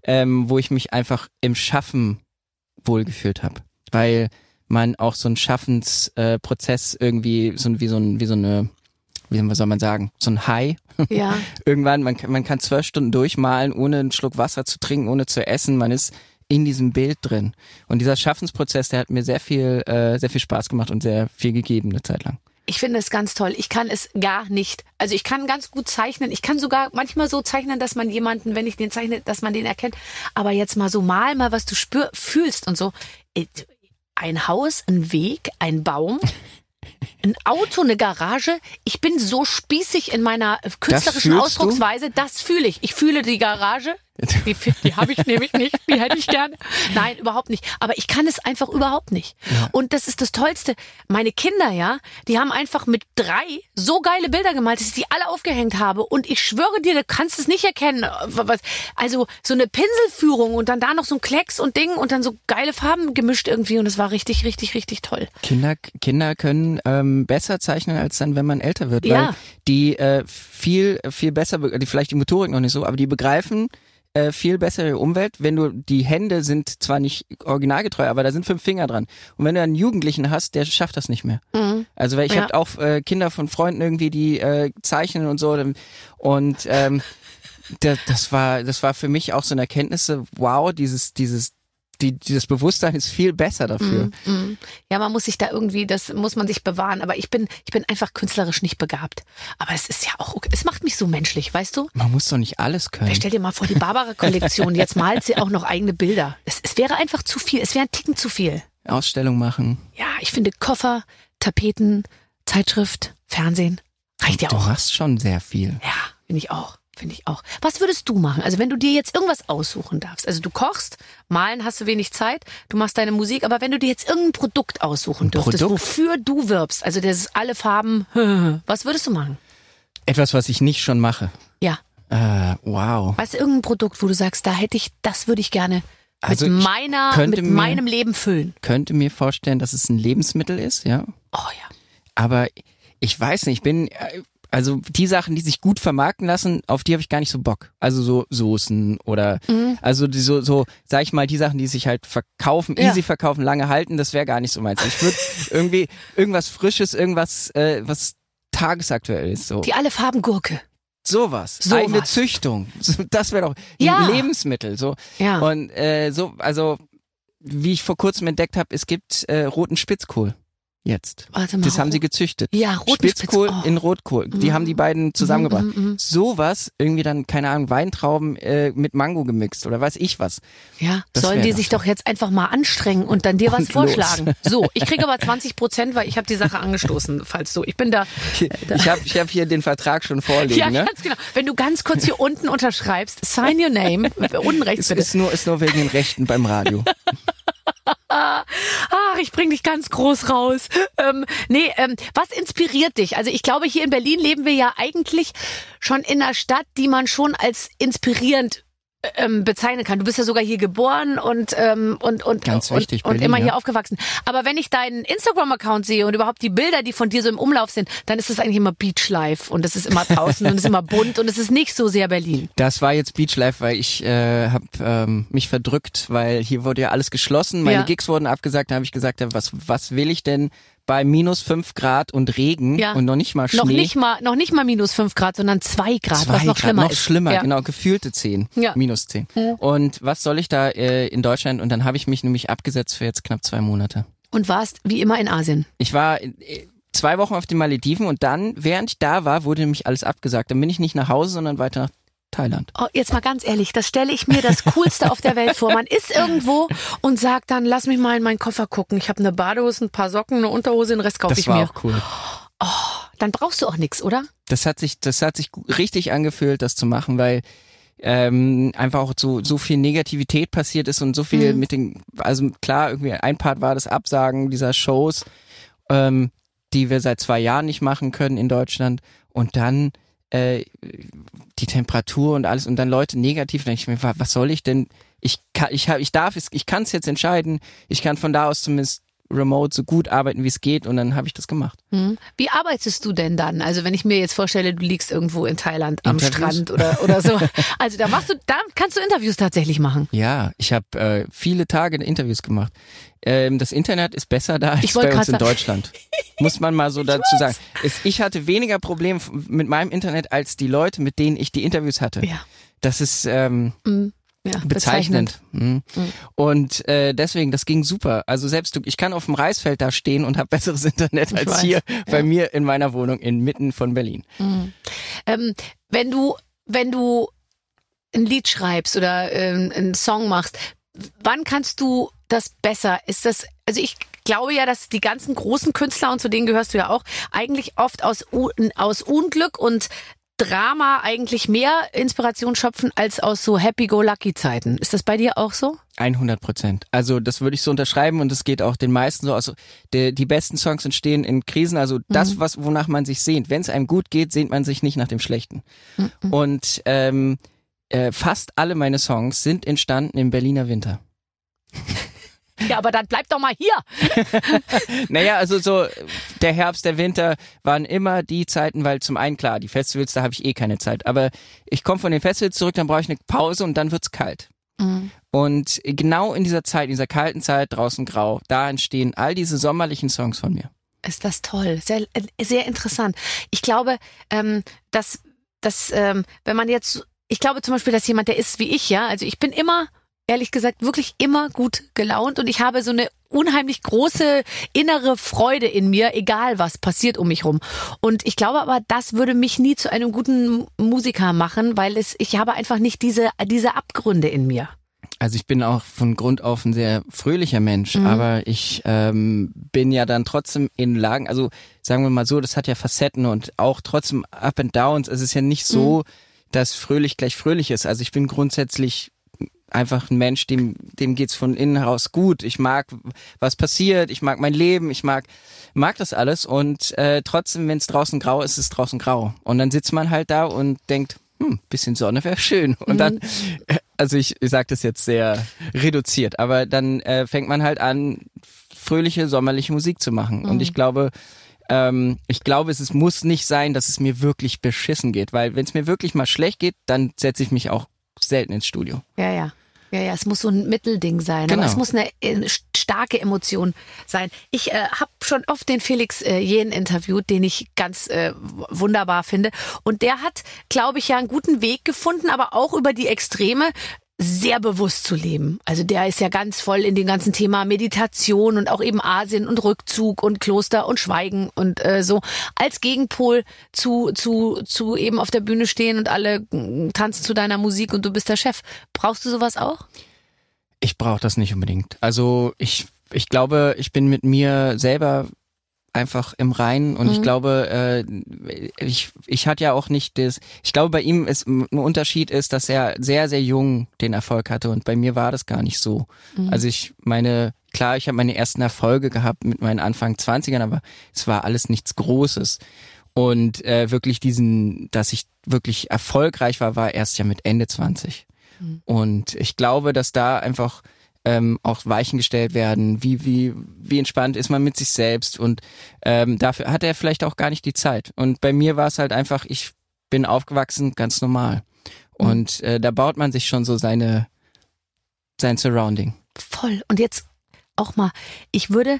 Speaker 4: ähm, wo ich mich einfach im Schaffen wohlgefühlt habe, weil man auch so einen Schaffensprozess äh, irgendwie so wie so ein wie so eine wie soll man sagen so ein High
Speaker 2: Ja.
Speaker 4: irgendwann man kann, man kann zwölf Stunden durchmalen ohne einen Schluck Wasser zu trinken ohne zu essen man ist in diesem Bild drin und dieser Schaffensprozess der hat mir sehr viel äh, sehr viel Spaß gemacht und sehr viel gegeben eine Zeit lang
Speaker 2: Ich finde es ganz toll. Ich kann es gar nicht. Also ich kann ganz gut zeichnen. Ich kann sogar manchmal so zeichnen, dass man jemanden, wenn ich den zeichne, dass man den erkennt. Aber jetzt mal so mal mal, was du spür, fühlst und so. Ein Haus, ein Weg, ein Baum, ein Auto, eine Garage. Ich bin so spießig in meiner äh, künstlerischen
Speaker 4: du?
Speaker 2: Ausdrucksweise. Das fühle ich. Ich fühle die Garage. Die, die habe ich nämlich nicht. Die hätte ich gerne. Nein, überhaupt nicht. Aber ich kann es einfach überhaupt nicht. Und das ist das Tollste. Meine Kinder, ja, die haben einfach mit drei so geile Bilder gemalt, dass ich die alle aufgehängt habe. Und ich schwöre dir, du kannst es nicht erkennen. Was- Also so eine Pinselführung und dann da noch so ein Klecks und Ding und dann so geile Farben gemischt irgendwie. Und es war richtig, richtig, richtig toll.
Speaker 4: Kinder, Kinder können ähm, besser zeichnen als dann, wenn man älter wird,
Speaker 2: Ja.
Speaker 4: weil die äh, viel, viel besser, be- die vielleicht die Motorik noch nicht so, aber die begreifen äh, viel besser ihre Umwelt. Wenn du die Hände sind zwar nicht originalgetreu, aber da sind fünf Finger dran. Und wenn du einen Jugendlichen hast, der schafft das nicht mehr. Also weil ich
Speaker 2: Ja.
Speaker 4: habe auch äh, Kinder von Freunden irgendwie, die äh, zeichnen und so und ähm, das, das war das war für mich auch so eine Erkenntnis. Wow, dieses dieses die, dieses Bewusstsein ist viel besser dafür.
Speaker 2: Mhm. Ja, man muss sich da irgendwie, das muss man sich bewahren. Aber ich bin, ich bin einfach künstlerisch nicht begabt. Aber es ist ja auch, okay. es macht mich so menschlich, weißt du?
Speaker 4: Man muss doch nicht alles können.
Speaker 2: Stell dir mal vor, die Barbara-Kollektion, jetzt malt sie auch noch eigene Bilder. Es, es wäre einfach zu viel, es wäre ein Ticken zu viel.
Speaker 4: Ausstellung machen.
Speaker 2: Ja, ich finde Koffer, Tapeten, Zeitschrift, Fernsehen, reicht ja
Speaker 4: Du
Speaker 2: auch.
Speaker 4: hast schon sehr viel.
Speaker 2: Ja, finde ich auch. Finde ich auch. Was würdest du machen? Also wenn du dir jetzt irgendwas aussuchen darfst. Also du kochst, malen hast du wenig Zeit, du machst deine Musik, aber wenn du dir jetzt irgendein Produkt aussuchen dürftest,
Speaker 4: Produkt?
Speaker 2: wofür du wirbst, also das ist alle Farben, was würdest du machen?
Speaker 4: Etwas, was ich nicht schon mache.
Speaker 2: Ja.
Speaker 4: Äh, wow.
Speaker 2: Weißt du, irgendein Produkt, wo du sagst, da hätte ich, das würde ich gerne
Speaker 4: Also
Speaker 2: mit meiner, mit
Speaker 4: mir-
Speaker 2: meinem Leben füllen.
Speaker 4: Könnte mir vorstellen, dass es ein Lebensmittel ist, ja.
Speaker 2: Oh ja.
Speaker 4: Aber ich weiß nicht, ich bin, äh, also die Sachen, die sich gut vermarkten lassen, auf die habe ich gar nicht so Bock. Also so Soßen oder,
Speaker 2: Mhm.
Speaker 4: also die, so, so, sag ich mal, die Sachen, die sich halt verkaufen,
Speaker 2: Ja.
Speaker 4: easy verkaufen, lange halten, das wäre gar nicht so meins. Ich würde irgendwie irgendwas Frisches, irgendwas, äh, was tagesaktuell ist, so.
Speaker 2: Die alle Farben Gurke.
Speaker 4: Sowas.
Speaker 2: Sowas.
Speaker 4: Eigene Züchtung. Das wäre doch
Speaker 2: Ja.
Speaker 4: Lebensmittel. So.
Speaker 2: Ja.
Speaker 4: Und äh, so, also wie ich vor kurzem entdeckt habe, es gibt äh, roten Spitzkohl. Jetzt.
Speaker 2: Warte mal.
Speaker 4: Das haben sie gezüchtet.
Speaker 2: Ja, Spitz- oh.
Speaker 4: in Rotkohl. Die haben die beiden zusammengebracht.
Speaker 2: Mhm, mhm, mhm.
Speaker 4: Sowas, irgendwie dann, keine Ahnung, Weintrauben äh, mit Mango gemixt oder weiß ich was.
Speaker 2: Ja,
Speaker 4: Das
Speaker 2: sollen die sich doch jetzt einfach mal anstrengen und dann dir was
Speaker 4: Und los.
Speaker 2: vorschlagen. So, ich kriege aber 20 Prozent, weil ich habe die Sache angestoßen, falls du. Ich bin da.
Speaker 4: Ich habe ich hab hier den Vertrag schon vorliegen,
Speaker 2: Ja,
Speaker 4: ne?
Speaker 2: ganz genau. Wenn du ganz kurz hier unten unterschreibst, sign your name, unten rechts
Speaker 4: Es
Speaker 2: bitte.
Speaker 4: ist nur, ist nur wegen den Rechten beim Radio.
Speaker 2: Ach, ich bring dich ganz groß raus. Ähm, nee, ähm, was inspiriert dich? Also ich glaube, hier in Berlin leben wir ja eigentlich schon in einer Stadt, die man schon als inspirierend ähm, bezeichnen kann. Du bist ja sogar hier geboren und und und und
Speaker 4: Ganz
Speaker 2: und,
Speaker 4: wichtig,
Speaker 2: und
Speaker 4: Berlin,
Speaker 2: immer hier aufgewachsen. Aber wenn ich deinen Instagram-Account sehe und überhaupt die Bilder, die von dir so im Umlauf sind, dann ist es eigentlich immer Beachlife und es ist immer draußen und es ist immer bunt und es ist nicht so sehr Berlin.
Speaker 4: Das war jetzt Beachlife, weil ich äh, habe ähm, mich verdrückt, weil hier wurde ja alles geschlossen, meine
Speaker 2: Ja.
Speaker 4: Gigs wurden abgesagt, da habe ich gesagt, ja, was was will ich denn bei minus fünf Grad und Regen
Speaker 2: Ja.
Speaker 4: und noch nicht mal Schnee?
Speaker 2: Noch nicht mal noch nicht mal minus fünf Grad, sondern zwei Grad,
Speaker 4: Zwei
Speaker 2: was noch
Speaker 4: Grad,
Speaker 2: schlimmer
Speaker 4: noch
Speaker 2: ist.
Speaker 4: schlimmer,
Speaker 2: ja.
Speaker 4: genau, gefühlte zehn,
Speaker 2: Ja.
Speaker 4: minus zehn. Und was soll ich da äh, in Deutschland? Und dann habe ich mich nämlich abgesetzt für jetzt knapp zwei Monate.
Speaker 2: Und warst wie immer in Asien.
Speaker 4: Ich war äh, zwei Wochen auf den Malediven und dann, während ich da war, wurde nämlich alles abgesagt. Dann bin ich nicht nach Hause, sondern weiter nach Thailand.
Speaker 2: Oh, jetzt mal ganz ehrlich, das stelle ich mir das Coolste auf der Welt vor. Man ist irgendwo und sagt dann, lass mich mal in meinen Koffer gucken. Ich habe eine Badehose, ein paar Socken, eine Unterhose, den Rest kaufe
Speaker 4: Das
Speaker 2: ich
Speaker 4: war
Speaker 2: mir.
Speaker 4: auch cool.
Speaker 2: Dann brauchst du auch nichts, oder?
Speaker 4: Das hat sich, das hat sich richtig angefühlt, das zu machen, weil ähm, einfach auch so so viel Negativität passiert ist und so viel
Speaker 2: Mhm.
Speaker 4: mit den, also klar irgendwie ein Part war das Absagen dieser Shows ähm, die wir seit zwei Jahren nicht machen können in Deutschland und dann äh, die Temperatur und alles und dann Leute negativ, dann denke ich mir, wa- was soll ich denn? Ich kann, ich habe, ich darf es, ich kann es jetzt entscheiden. Ich kann von da aus zumindest remote so gut arbeiten, wie es geht und dann habe ich das gemacht.
Speaker 2: Hm. Wie arbeitest du denn dann? Also wenn ich mir jetzt vorstelle, du liegst irgendwo in Thailand am
Speaker 4: Interviews?
Speaker 2: Strand oder, oder so. Also da machst du, da kannst du Interviews tatsächlich machen.
Speaker 4: Ja, ich habe äh, viele Tage Interviews gemacht. Ähm, das Internet ist besser da als bei uns in Deutschland. Muss man mal so dazu sagen. Ich hatte weniger Probleme mit meinem Internet als die Leute, mit denen ich die Interviews hatte.
Speaker 2: Ja.
Speaker 4: Das ist ähm,
Speaker 2: Hm. Ja,
Speaker 4: bezeichnend. Mhm.
Speaker 2: Mhm.
Speaker 4: Und äh, deswegen, das ging super. Also selbst du, ich kann auf dem Reisfeld da stehen und habe besseres Internet
Speaker 2: Ich
Speaker 4: als
Speaker 2: weiß,
Speaker 4: hier bei
Speaker 2: ja.
Speaker 4: mir in meiner Wohnung inmitten von Berlin.
Speaker 2: Ähm, wenn du, wenn du ein Lied schreibst oder ähm, einen Song machst, wann kannst du das besser? Ist das, also ich glaube ja, dass die ganzen großen Künstler und zu denen gehörst du ja auch, eigentlich oft aus, aus Unglück und Drama eigentlich mehr Inspiration schöpfen als aus so Happy-Go-Lucky-Zeiten. Ist das bei dir auch so?
Speaker 4: 100 Prozent. Also das würde ich so unterschreiben und es geht auch den meisten so. Also der, die besten Songs entstehen in Krisen. Also das, was wonach man sich sehnt. Wenn es einem gut geht, sehnt man sich nicht nach dem Schlechten. Und ähm, äh, fast alle meine Songs sind entstanden im Berliner Winter.
Speaker 2: Ja, aber dann bleib doch mal hier.
Speaker 4: Naja, also so der Herbst, der Winter waren immer die Zeiten, weil zum einen klar, die Festivals, da habe ich eh keine Zeit. Aber ich komme von den Festivals zurück, dann brauche ich eine Pause und dann wird's kalt. Und genau in dieser Zeit, in dieser kalten Zeit, draußen grau, da entstehen all diese sommerlichen Songs von mir.
Speaker 2: Ist das toll, sehr, äh, sehr interessant. Ich glaube, ähm, dass, dass ähm, wenn man jetzt, ich glaube zum Beispiel, dass jemand, der ist wie ich, ja, also ich bin immer, ehrlich gesagt, wirklich immer gut gelaunt und ich habe so eine unheimlich große innere Freude in mir, egal was passiert um mich rum. Und ich glaube aber, das würde mich nie zu einem guten Musiker machen, weil es, ich habe einfach nicht diese, diese Abgründe in mir.
Speaker 4: Also ich bin auch von Grund auf ein sehr fröhlicher Mensch, aber ich ähm, bin ja dann trotzdem in Lagen, also sagen wir mal so, das hat ja Facetten und auch trotzdem Up and Downs. Es ist ja nicht so, dass fröhlich gleich fröhlich ist. Also ich bin grundsätzlich einfach ein Mensch, dem, dem geht's von innen heraus gut. Ich mag, was passiert, ich mag mein Leben, ich mag, mag das alles und äh, trotzdem, wenn es draußen grau ist, ist es draußen grau. Und dann sitzt man halt da und denkt, hm, bisschen Sonne wäre schön. Und dann, äh, also ich, ich sage das jetzt sehr reduziert, aber dann äh, fängt man halt an, fröhliche, sommerliche Musik zu machen. Und ich glaube, ähm, ich glaube, es, es muss nicht sein, dass es mir wirklich beschissen geht, weil wenn es mir wirklich mal schlecht geht, dann setze ich mich auch selten ins Studio.
Speaker 2: Ja, ja. Ja, ja, es muss so ein Mittelding sein, aber
Speaker 4: Genau.
Speaker 2: es muss eine äh, starke Emotion sein. Ich äh, habe schon oft den Felix äh, Jähn interviewt, den ich ganz äh, wunderbar finde. Und der hat, glaube ich, ja einen guten Weg gefunden, aber auch über die Extreme sehr bewusst zu leben. Also der ist ja ganz voll in dem ganzen Thema Meditation und auch eben Asien und Rückzug und Kloster und Schweigen und äh, so als Gegenpol zu zu zu eben auf der Bühne stehen und alle mm, tanzen zu deiner Musik und du bist der Chef. Brauchst du sowas auch?
Speaker 4: Ich brauche das nicht unbedingt. Also ich, ich glaube, ich bin mit mir selber einfach im Reinen und ich glaube, äh, ich, ich hatte ja auch nicht das, ich glaube bei ihm ist ein Unterschied ist, dass er sehr, sehr jung den Erfolg hatte und bei mir war das gar nicht so. Also ich meine, klar, ich habe meine ersten Erfolge gehabt mit meinen Anfang 20ern, aber es war alles nichts Großes. Und äh, wirklich diesen, dass ich wirklich erfolgreich war, war erst ja mit Ende 20. Und ich glaube, dass da einfach ähm, auch Weichen gestellt werden, wie, wie, wie entspannt ist man mit sich selbst und ähm, dafür hat er vielleicht auch gar nicht die Zeit. Und bei mir war es halt einfach, ich bin aufgewachsen, ganz normal. Und äh, da baut man sich schon so seine, sein Surrounding.
Speaker 2: Voll. Und jetzt auch mal, ich würde,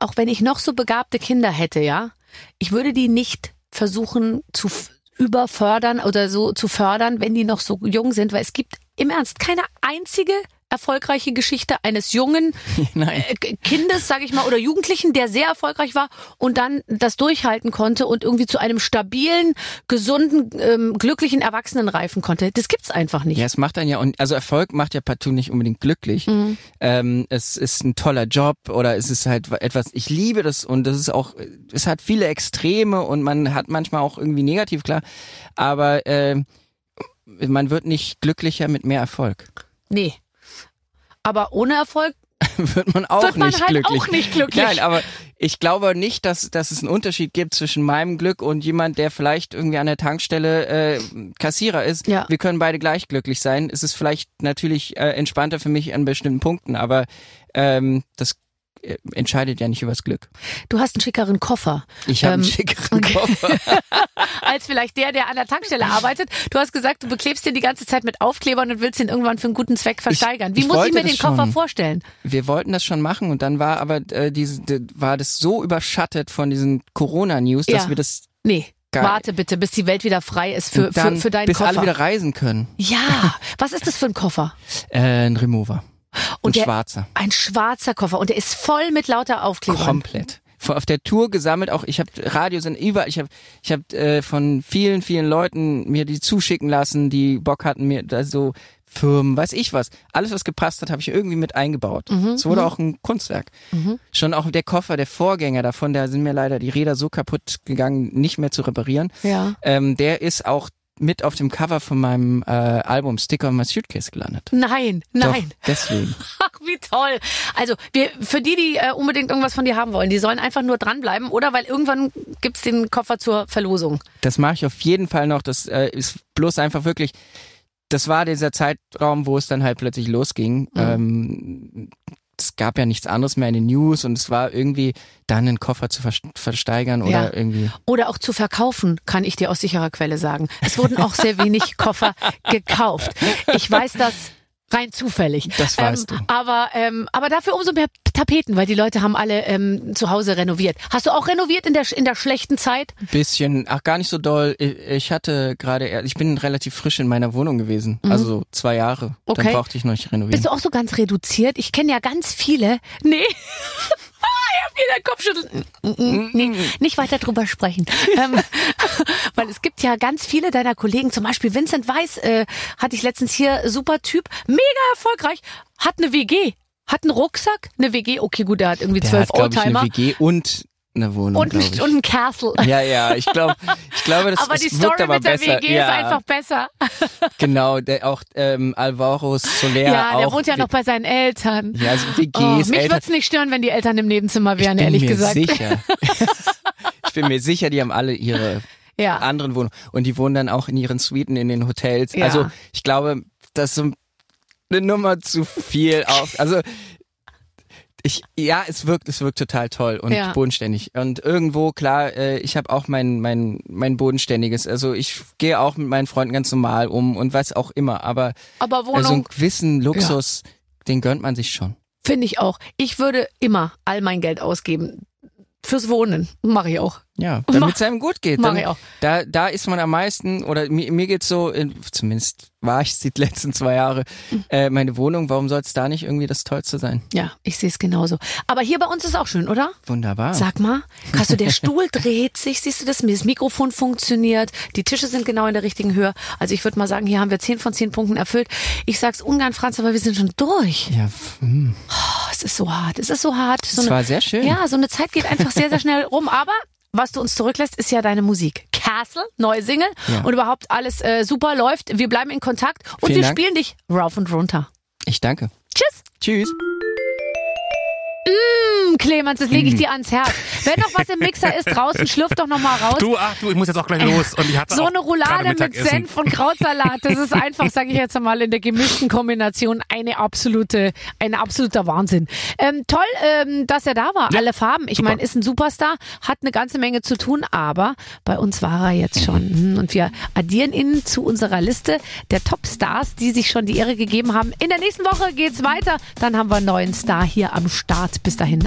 Speaker 2: auch wenn ich noch so begabte Kinder hätte, ja, ich würde die nicht versuchen zu überfördern oder so zu fördern, wenn die noch so jung sind, weil es gibt im Ernst keine einzige erfolgreiche Geschichte eines jungen
Speaker 4: Nein.
Speaker 2: äh, Kindes, sage ich mal, oder Jugendlichen, der sehr erfolgreich war und dann das durchhalten konnte und irgendwie zu einem stabilen, gesunden, ähm, glücklichen Erwachsenen reifen konnte. Das gibt's einfach nicht.
Speaker 4: Ja, es macht dann ja, und also Erfolg macht ja partout nicht unbedingt glücklich. Ähm, es ist ein toller Job oder es ist halt etwas, ich liebe das und das ist auch, es hat viele Extreme und man hat manchmal auch irgendwie negativ, klar, aber äh, man wird nicht glücklicher mit mehr Erfolg.
Speaker 2: Nee. Aber ohne Erfolg
Speaker 4: wird man auch
Speaker 2: Wird man
Speaker 4: nicht
Speaker 2: halt
Speaker 4: glücklich.
Speaker 2: auch nicht glücklich.
Speaker 4: Nein, aber ich glaube nicht, dass, dass es einen Unterschied gibt zwischen meinem Glück und jemand, der vielleicht irgendwie an der Tankstelle äh, Kassierer ist.
Speaker 2: Ja.
Speaker 4: Wir können beide gleich glücklich sein. Es ist vielleicht natürlich äh, entspannter für mich an bestimmten Punkten, aber ähm, das entscheidet ja nicht über das Glück.
Speaker 2: Du hast einen schickeren Koffer.
Speaker 4: Ich habe
Speaker 2: Ähm,
Speaker 4: einen schickeren Koffer.
Speaker 2: als vielleicht der, der an der Tankstelle arbeitet. Du hast gesagt, du beklebst den die ganze Zeit mit Aufklebern und willst ihn irgendwann für einen guten Zweck versteigern. Wie
Speaker 4: ich
Speaker 2: muss ich mir den Koffer
Speaker 4: schon.
Speaker 2: vorstellen?
Speaker 4: Wir wollten das schon machen und dann war aber äh, diese, war das so überschattet von diesen Corona-News, dass
Speaker 2: Ja.
Speaker 4: wir das
Speaker 2: Nee,
Speaker 4: Geil.
Speaker 2: warte bitte, bis die Welt wieder frei ist für, für, für deinen
Speaker 4: bis
Speaker 2: Koffer.
Speaker 4: alle wieder reisen können.
Speaker 2: ja, was ist das für ein Koffer?
Speaker 4: Äh, ein Remover.
Speaker 2: Und
Speaker 4: ein
Speaker 2: der-
Speaker 4: schwarzer.
Speaker 2: Ein schwarzer Koffer und der ist voll mit lauter Aufklebern.
Speaker 4: Komplett. Auf der Tour gesammelt, auch ich habe Radios sind überall, ich habe ich hab, äh, von vielen, vielen Leuten mir die zuschicken lassen, die Bock hatten, mir da so Firmen, weiß ich was. Alles, was gepasst hat, habe ich irgendwie mit eingebaut.
Speaker 2: Mhm,
Speaker 4: Es wurde auch ein Kunstwerk. Schon auch der Koffer, der Vorgänger davon, da sind mir leider die Räder so kaputt gegangen, nicht mehr zu reparieren.
Speaker 2: Ja.
Speaker 4: Ähm, der ist auch mit auf dem Cover von meinem äh, Album Sticker on My Suitcase gelandet.
Speaker 2: Nein, nein.
Speaker 4: Doch, deswegen.
Speaker 2: Ach, wie toll. Also, wir, für die, die äh, unbedingt irgendwas von dir haben wollen, die sollen einfach nur dranbleiben oder weil irgendwann gibt's den Koffer zur Verlosung.
Speaker 4: Das mache ich auf jeden Fall noch. Das äh, ist bloß einfach wirklich. Das war dieser Zeitraum, wo es dann halt plötzlich losging. Ähm, es gab ja nichts anderes mehr in den News und es war irgendwie dann einen Koffer zu vers- versteigern oder
Speaker 2: Ja.
Speaker 4: irgendwie.
Speaker 2: Oder auch zu verkaufen, kann ich dir aus sicherer Quelle sagen. Es wurden auch sehr wenig Koffer gekauft. Ich weiß das rein zufällig.
Speaker 4: Das weißt
Speaker 2: ähm,
Speaker 4: du.
Speaker 2: Aber, ähm, aber dafür umso mehr Tapeten, weil die Leute haben alle ähm, zu Hause renoviert. Hast du auch renoviert in der, in der schlechten Zeit?
Speaker 4: Bisschen, ach gar nicht so doll. Ich, hatte gerade, ich bin relativ frisch in meiner Wohnung gewesen, also so zwei Jahre.
Speaker 2: Mhm. Okay.
Speaker 4: Dann brauchte ich noch nicht renovieren.
Speaker 2: Bist du auch so ganz reduziert? Ich kenne ja ganz viele. Nee. ich hab wieder Kopfschütteln. Mm, Nee, nicht weiter drüber sprechen. ähm, weil es gibt ja ganz viele deiner Kollegen, zum Beispiel Vincent Weiss, äh, hatte ich letztens hier, super Typ, mega erfolgreich, hat eine WG, hat einen Rucksack, eine WG, okay gut, der hat irgendwie
Speaker 4: Der
Speaker 2: zwölf
Speaker 4: hat, glaube ich, eine
Speaker 2: Oldtimer
Speaker 4: WG und eine Wohnung,
Speaker 2: und,
Speaker 4: ich.
Speaker 2: und ein Castle.
Speaker 4: ja, ja, ich glaube, ich glaube, das
Speaker 2: aber
Speaker 4: es
Speaker 2: die Story
Speaker 4: aber
Speaker 2: mit der
Speaker 4: besser.
Speaker 2: WG
Speaker 4: ja,
Speaker 2: ist einfach besser.
Speaker 4: Genau, der auch ähm, Alvaro Soler
Speaker 2: Ja, der
Speaker 4: auch.
Speaker 2: wohnt ja noch bei seinen Eltern.
Speaker 4: Ja, also WGs,
Speaker 2: Oh, mich
Speaker 4: Eltern.
Speaker 2: würd's nicht stören, wenn die Eltern im Nebenzimmer wären,
Speaker 4: ich bin
Speaker 2: ehrlich
Speaker 4: mir
Speaker 2: gesagt.
Speaker 4: sicher. ich bin mir sicher, die haben alle ihre
Speaker 2: Ja.
Speaker 4: anderen Wohnungen und die wohnen dann auch in ihren Suiten in den Hotels.
Speaker 2: Ja.
Speaker 4: Also ich glaube, das ist eine Nummer zu viel auf. Also ich, ja, es wirkt, es wirkt total toll und
Speaker 2: Ja.
Speaker 4: bodenständig. Und irgendwo, klar, äh, ich habe auch mein, mein, mein bodenständiges. Also ich gehe auch mit meinen Freunden ganz normal um und was auch immer. Aber
Speaker 2: Aber Wohnung
Speaker 4: also einen gewissen Luxus, den gönnt man sich schon.
Speaker 2: finde ich auch. Ich würde immer all mein Geld ausgeben. Fürs Wohnen. Mache ich auch.
Speaker 4: Ja, damit es einem gut geht. Dann. Da, da ist man am meisten, oder mir, mir geht's so, in, zumindest war ich die letzten zwei Jahre, äh, meine Wohnung, warum soll es da nicht irgendwie das Tollste sein?
Speaker 2: Ja, ich sehe es genauso. Aber hier bei uns ist auch schön, oder?
Speaker 4: Wunderbar.
Speaker 2: Sag mal, hast du, der Stuhl dreht sich, siehst du das? Das Mikrofon funktioniert, die Tische sind genau in der richtigen Höhe. Also ich würde mal sagen, hier haben wir 10 von 10 Punkten erfüllt. Ich sag's ungern, Franz, aber wir sind schon durch.
Speaker 4: ja, hm.
Speaker 2: Oh, es ist so hart, es ist so hart. So
Speaker 4: es war sehr schön.
Speaker 2: Ja, so eine Zeit geht einfach sehr, sehr schnell rum. Aber was du uns zurücklässt, ist ja deine Musik. Castle, neue Single
Speaker 4: Ja.
Speaker 2: und überhaupt alles äh, super läuft. Wir bleiben in Kontakt und
Speaker 4: Vielen
Speaker 2: wir
Speaker 4: Dank.
Speaker 2: spielen dich rauf und runter.
Speaker 4: Ich danke.
Speaker 2: Tschüss.
Speaker 4: Tschüss.
Speaker 2: Hm, Clemens, das lege ich dir ans Herz. Wenn noch was im Mixer ist draußen, schlürf doch noch mal raus.
Speaker 3: Du, ach du, ich muss jetzt auch gleich los. Und ich hatte
Speaker 2: so eine Roulade mit. Senf und Krautsalat, das ist einfach, sage ich jetzt einmal, in der gemischten Kombination eine absolute, ein absoluter Wahnsinn. Ähm, toll, ähm, dass er da war.
Speaker 3: Ja,
Speaker 2: Alle Farben. Ich meine, ist ein Superstar, hat eine ganze Menge zu tun, aber bei uns war er jetzt schon. Hm, Und wir addieren ihn zu unserer Liste der Topstars, die sich schon die Ehre gegeben haben. In der nächsten Woche geht's weiter. Dann haben wir einen neuen Star hier am Start. Bis dahin,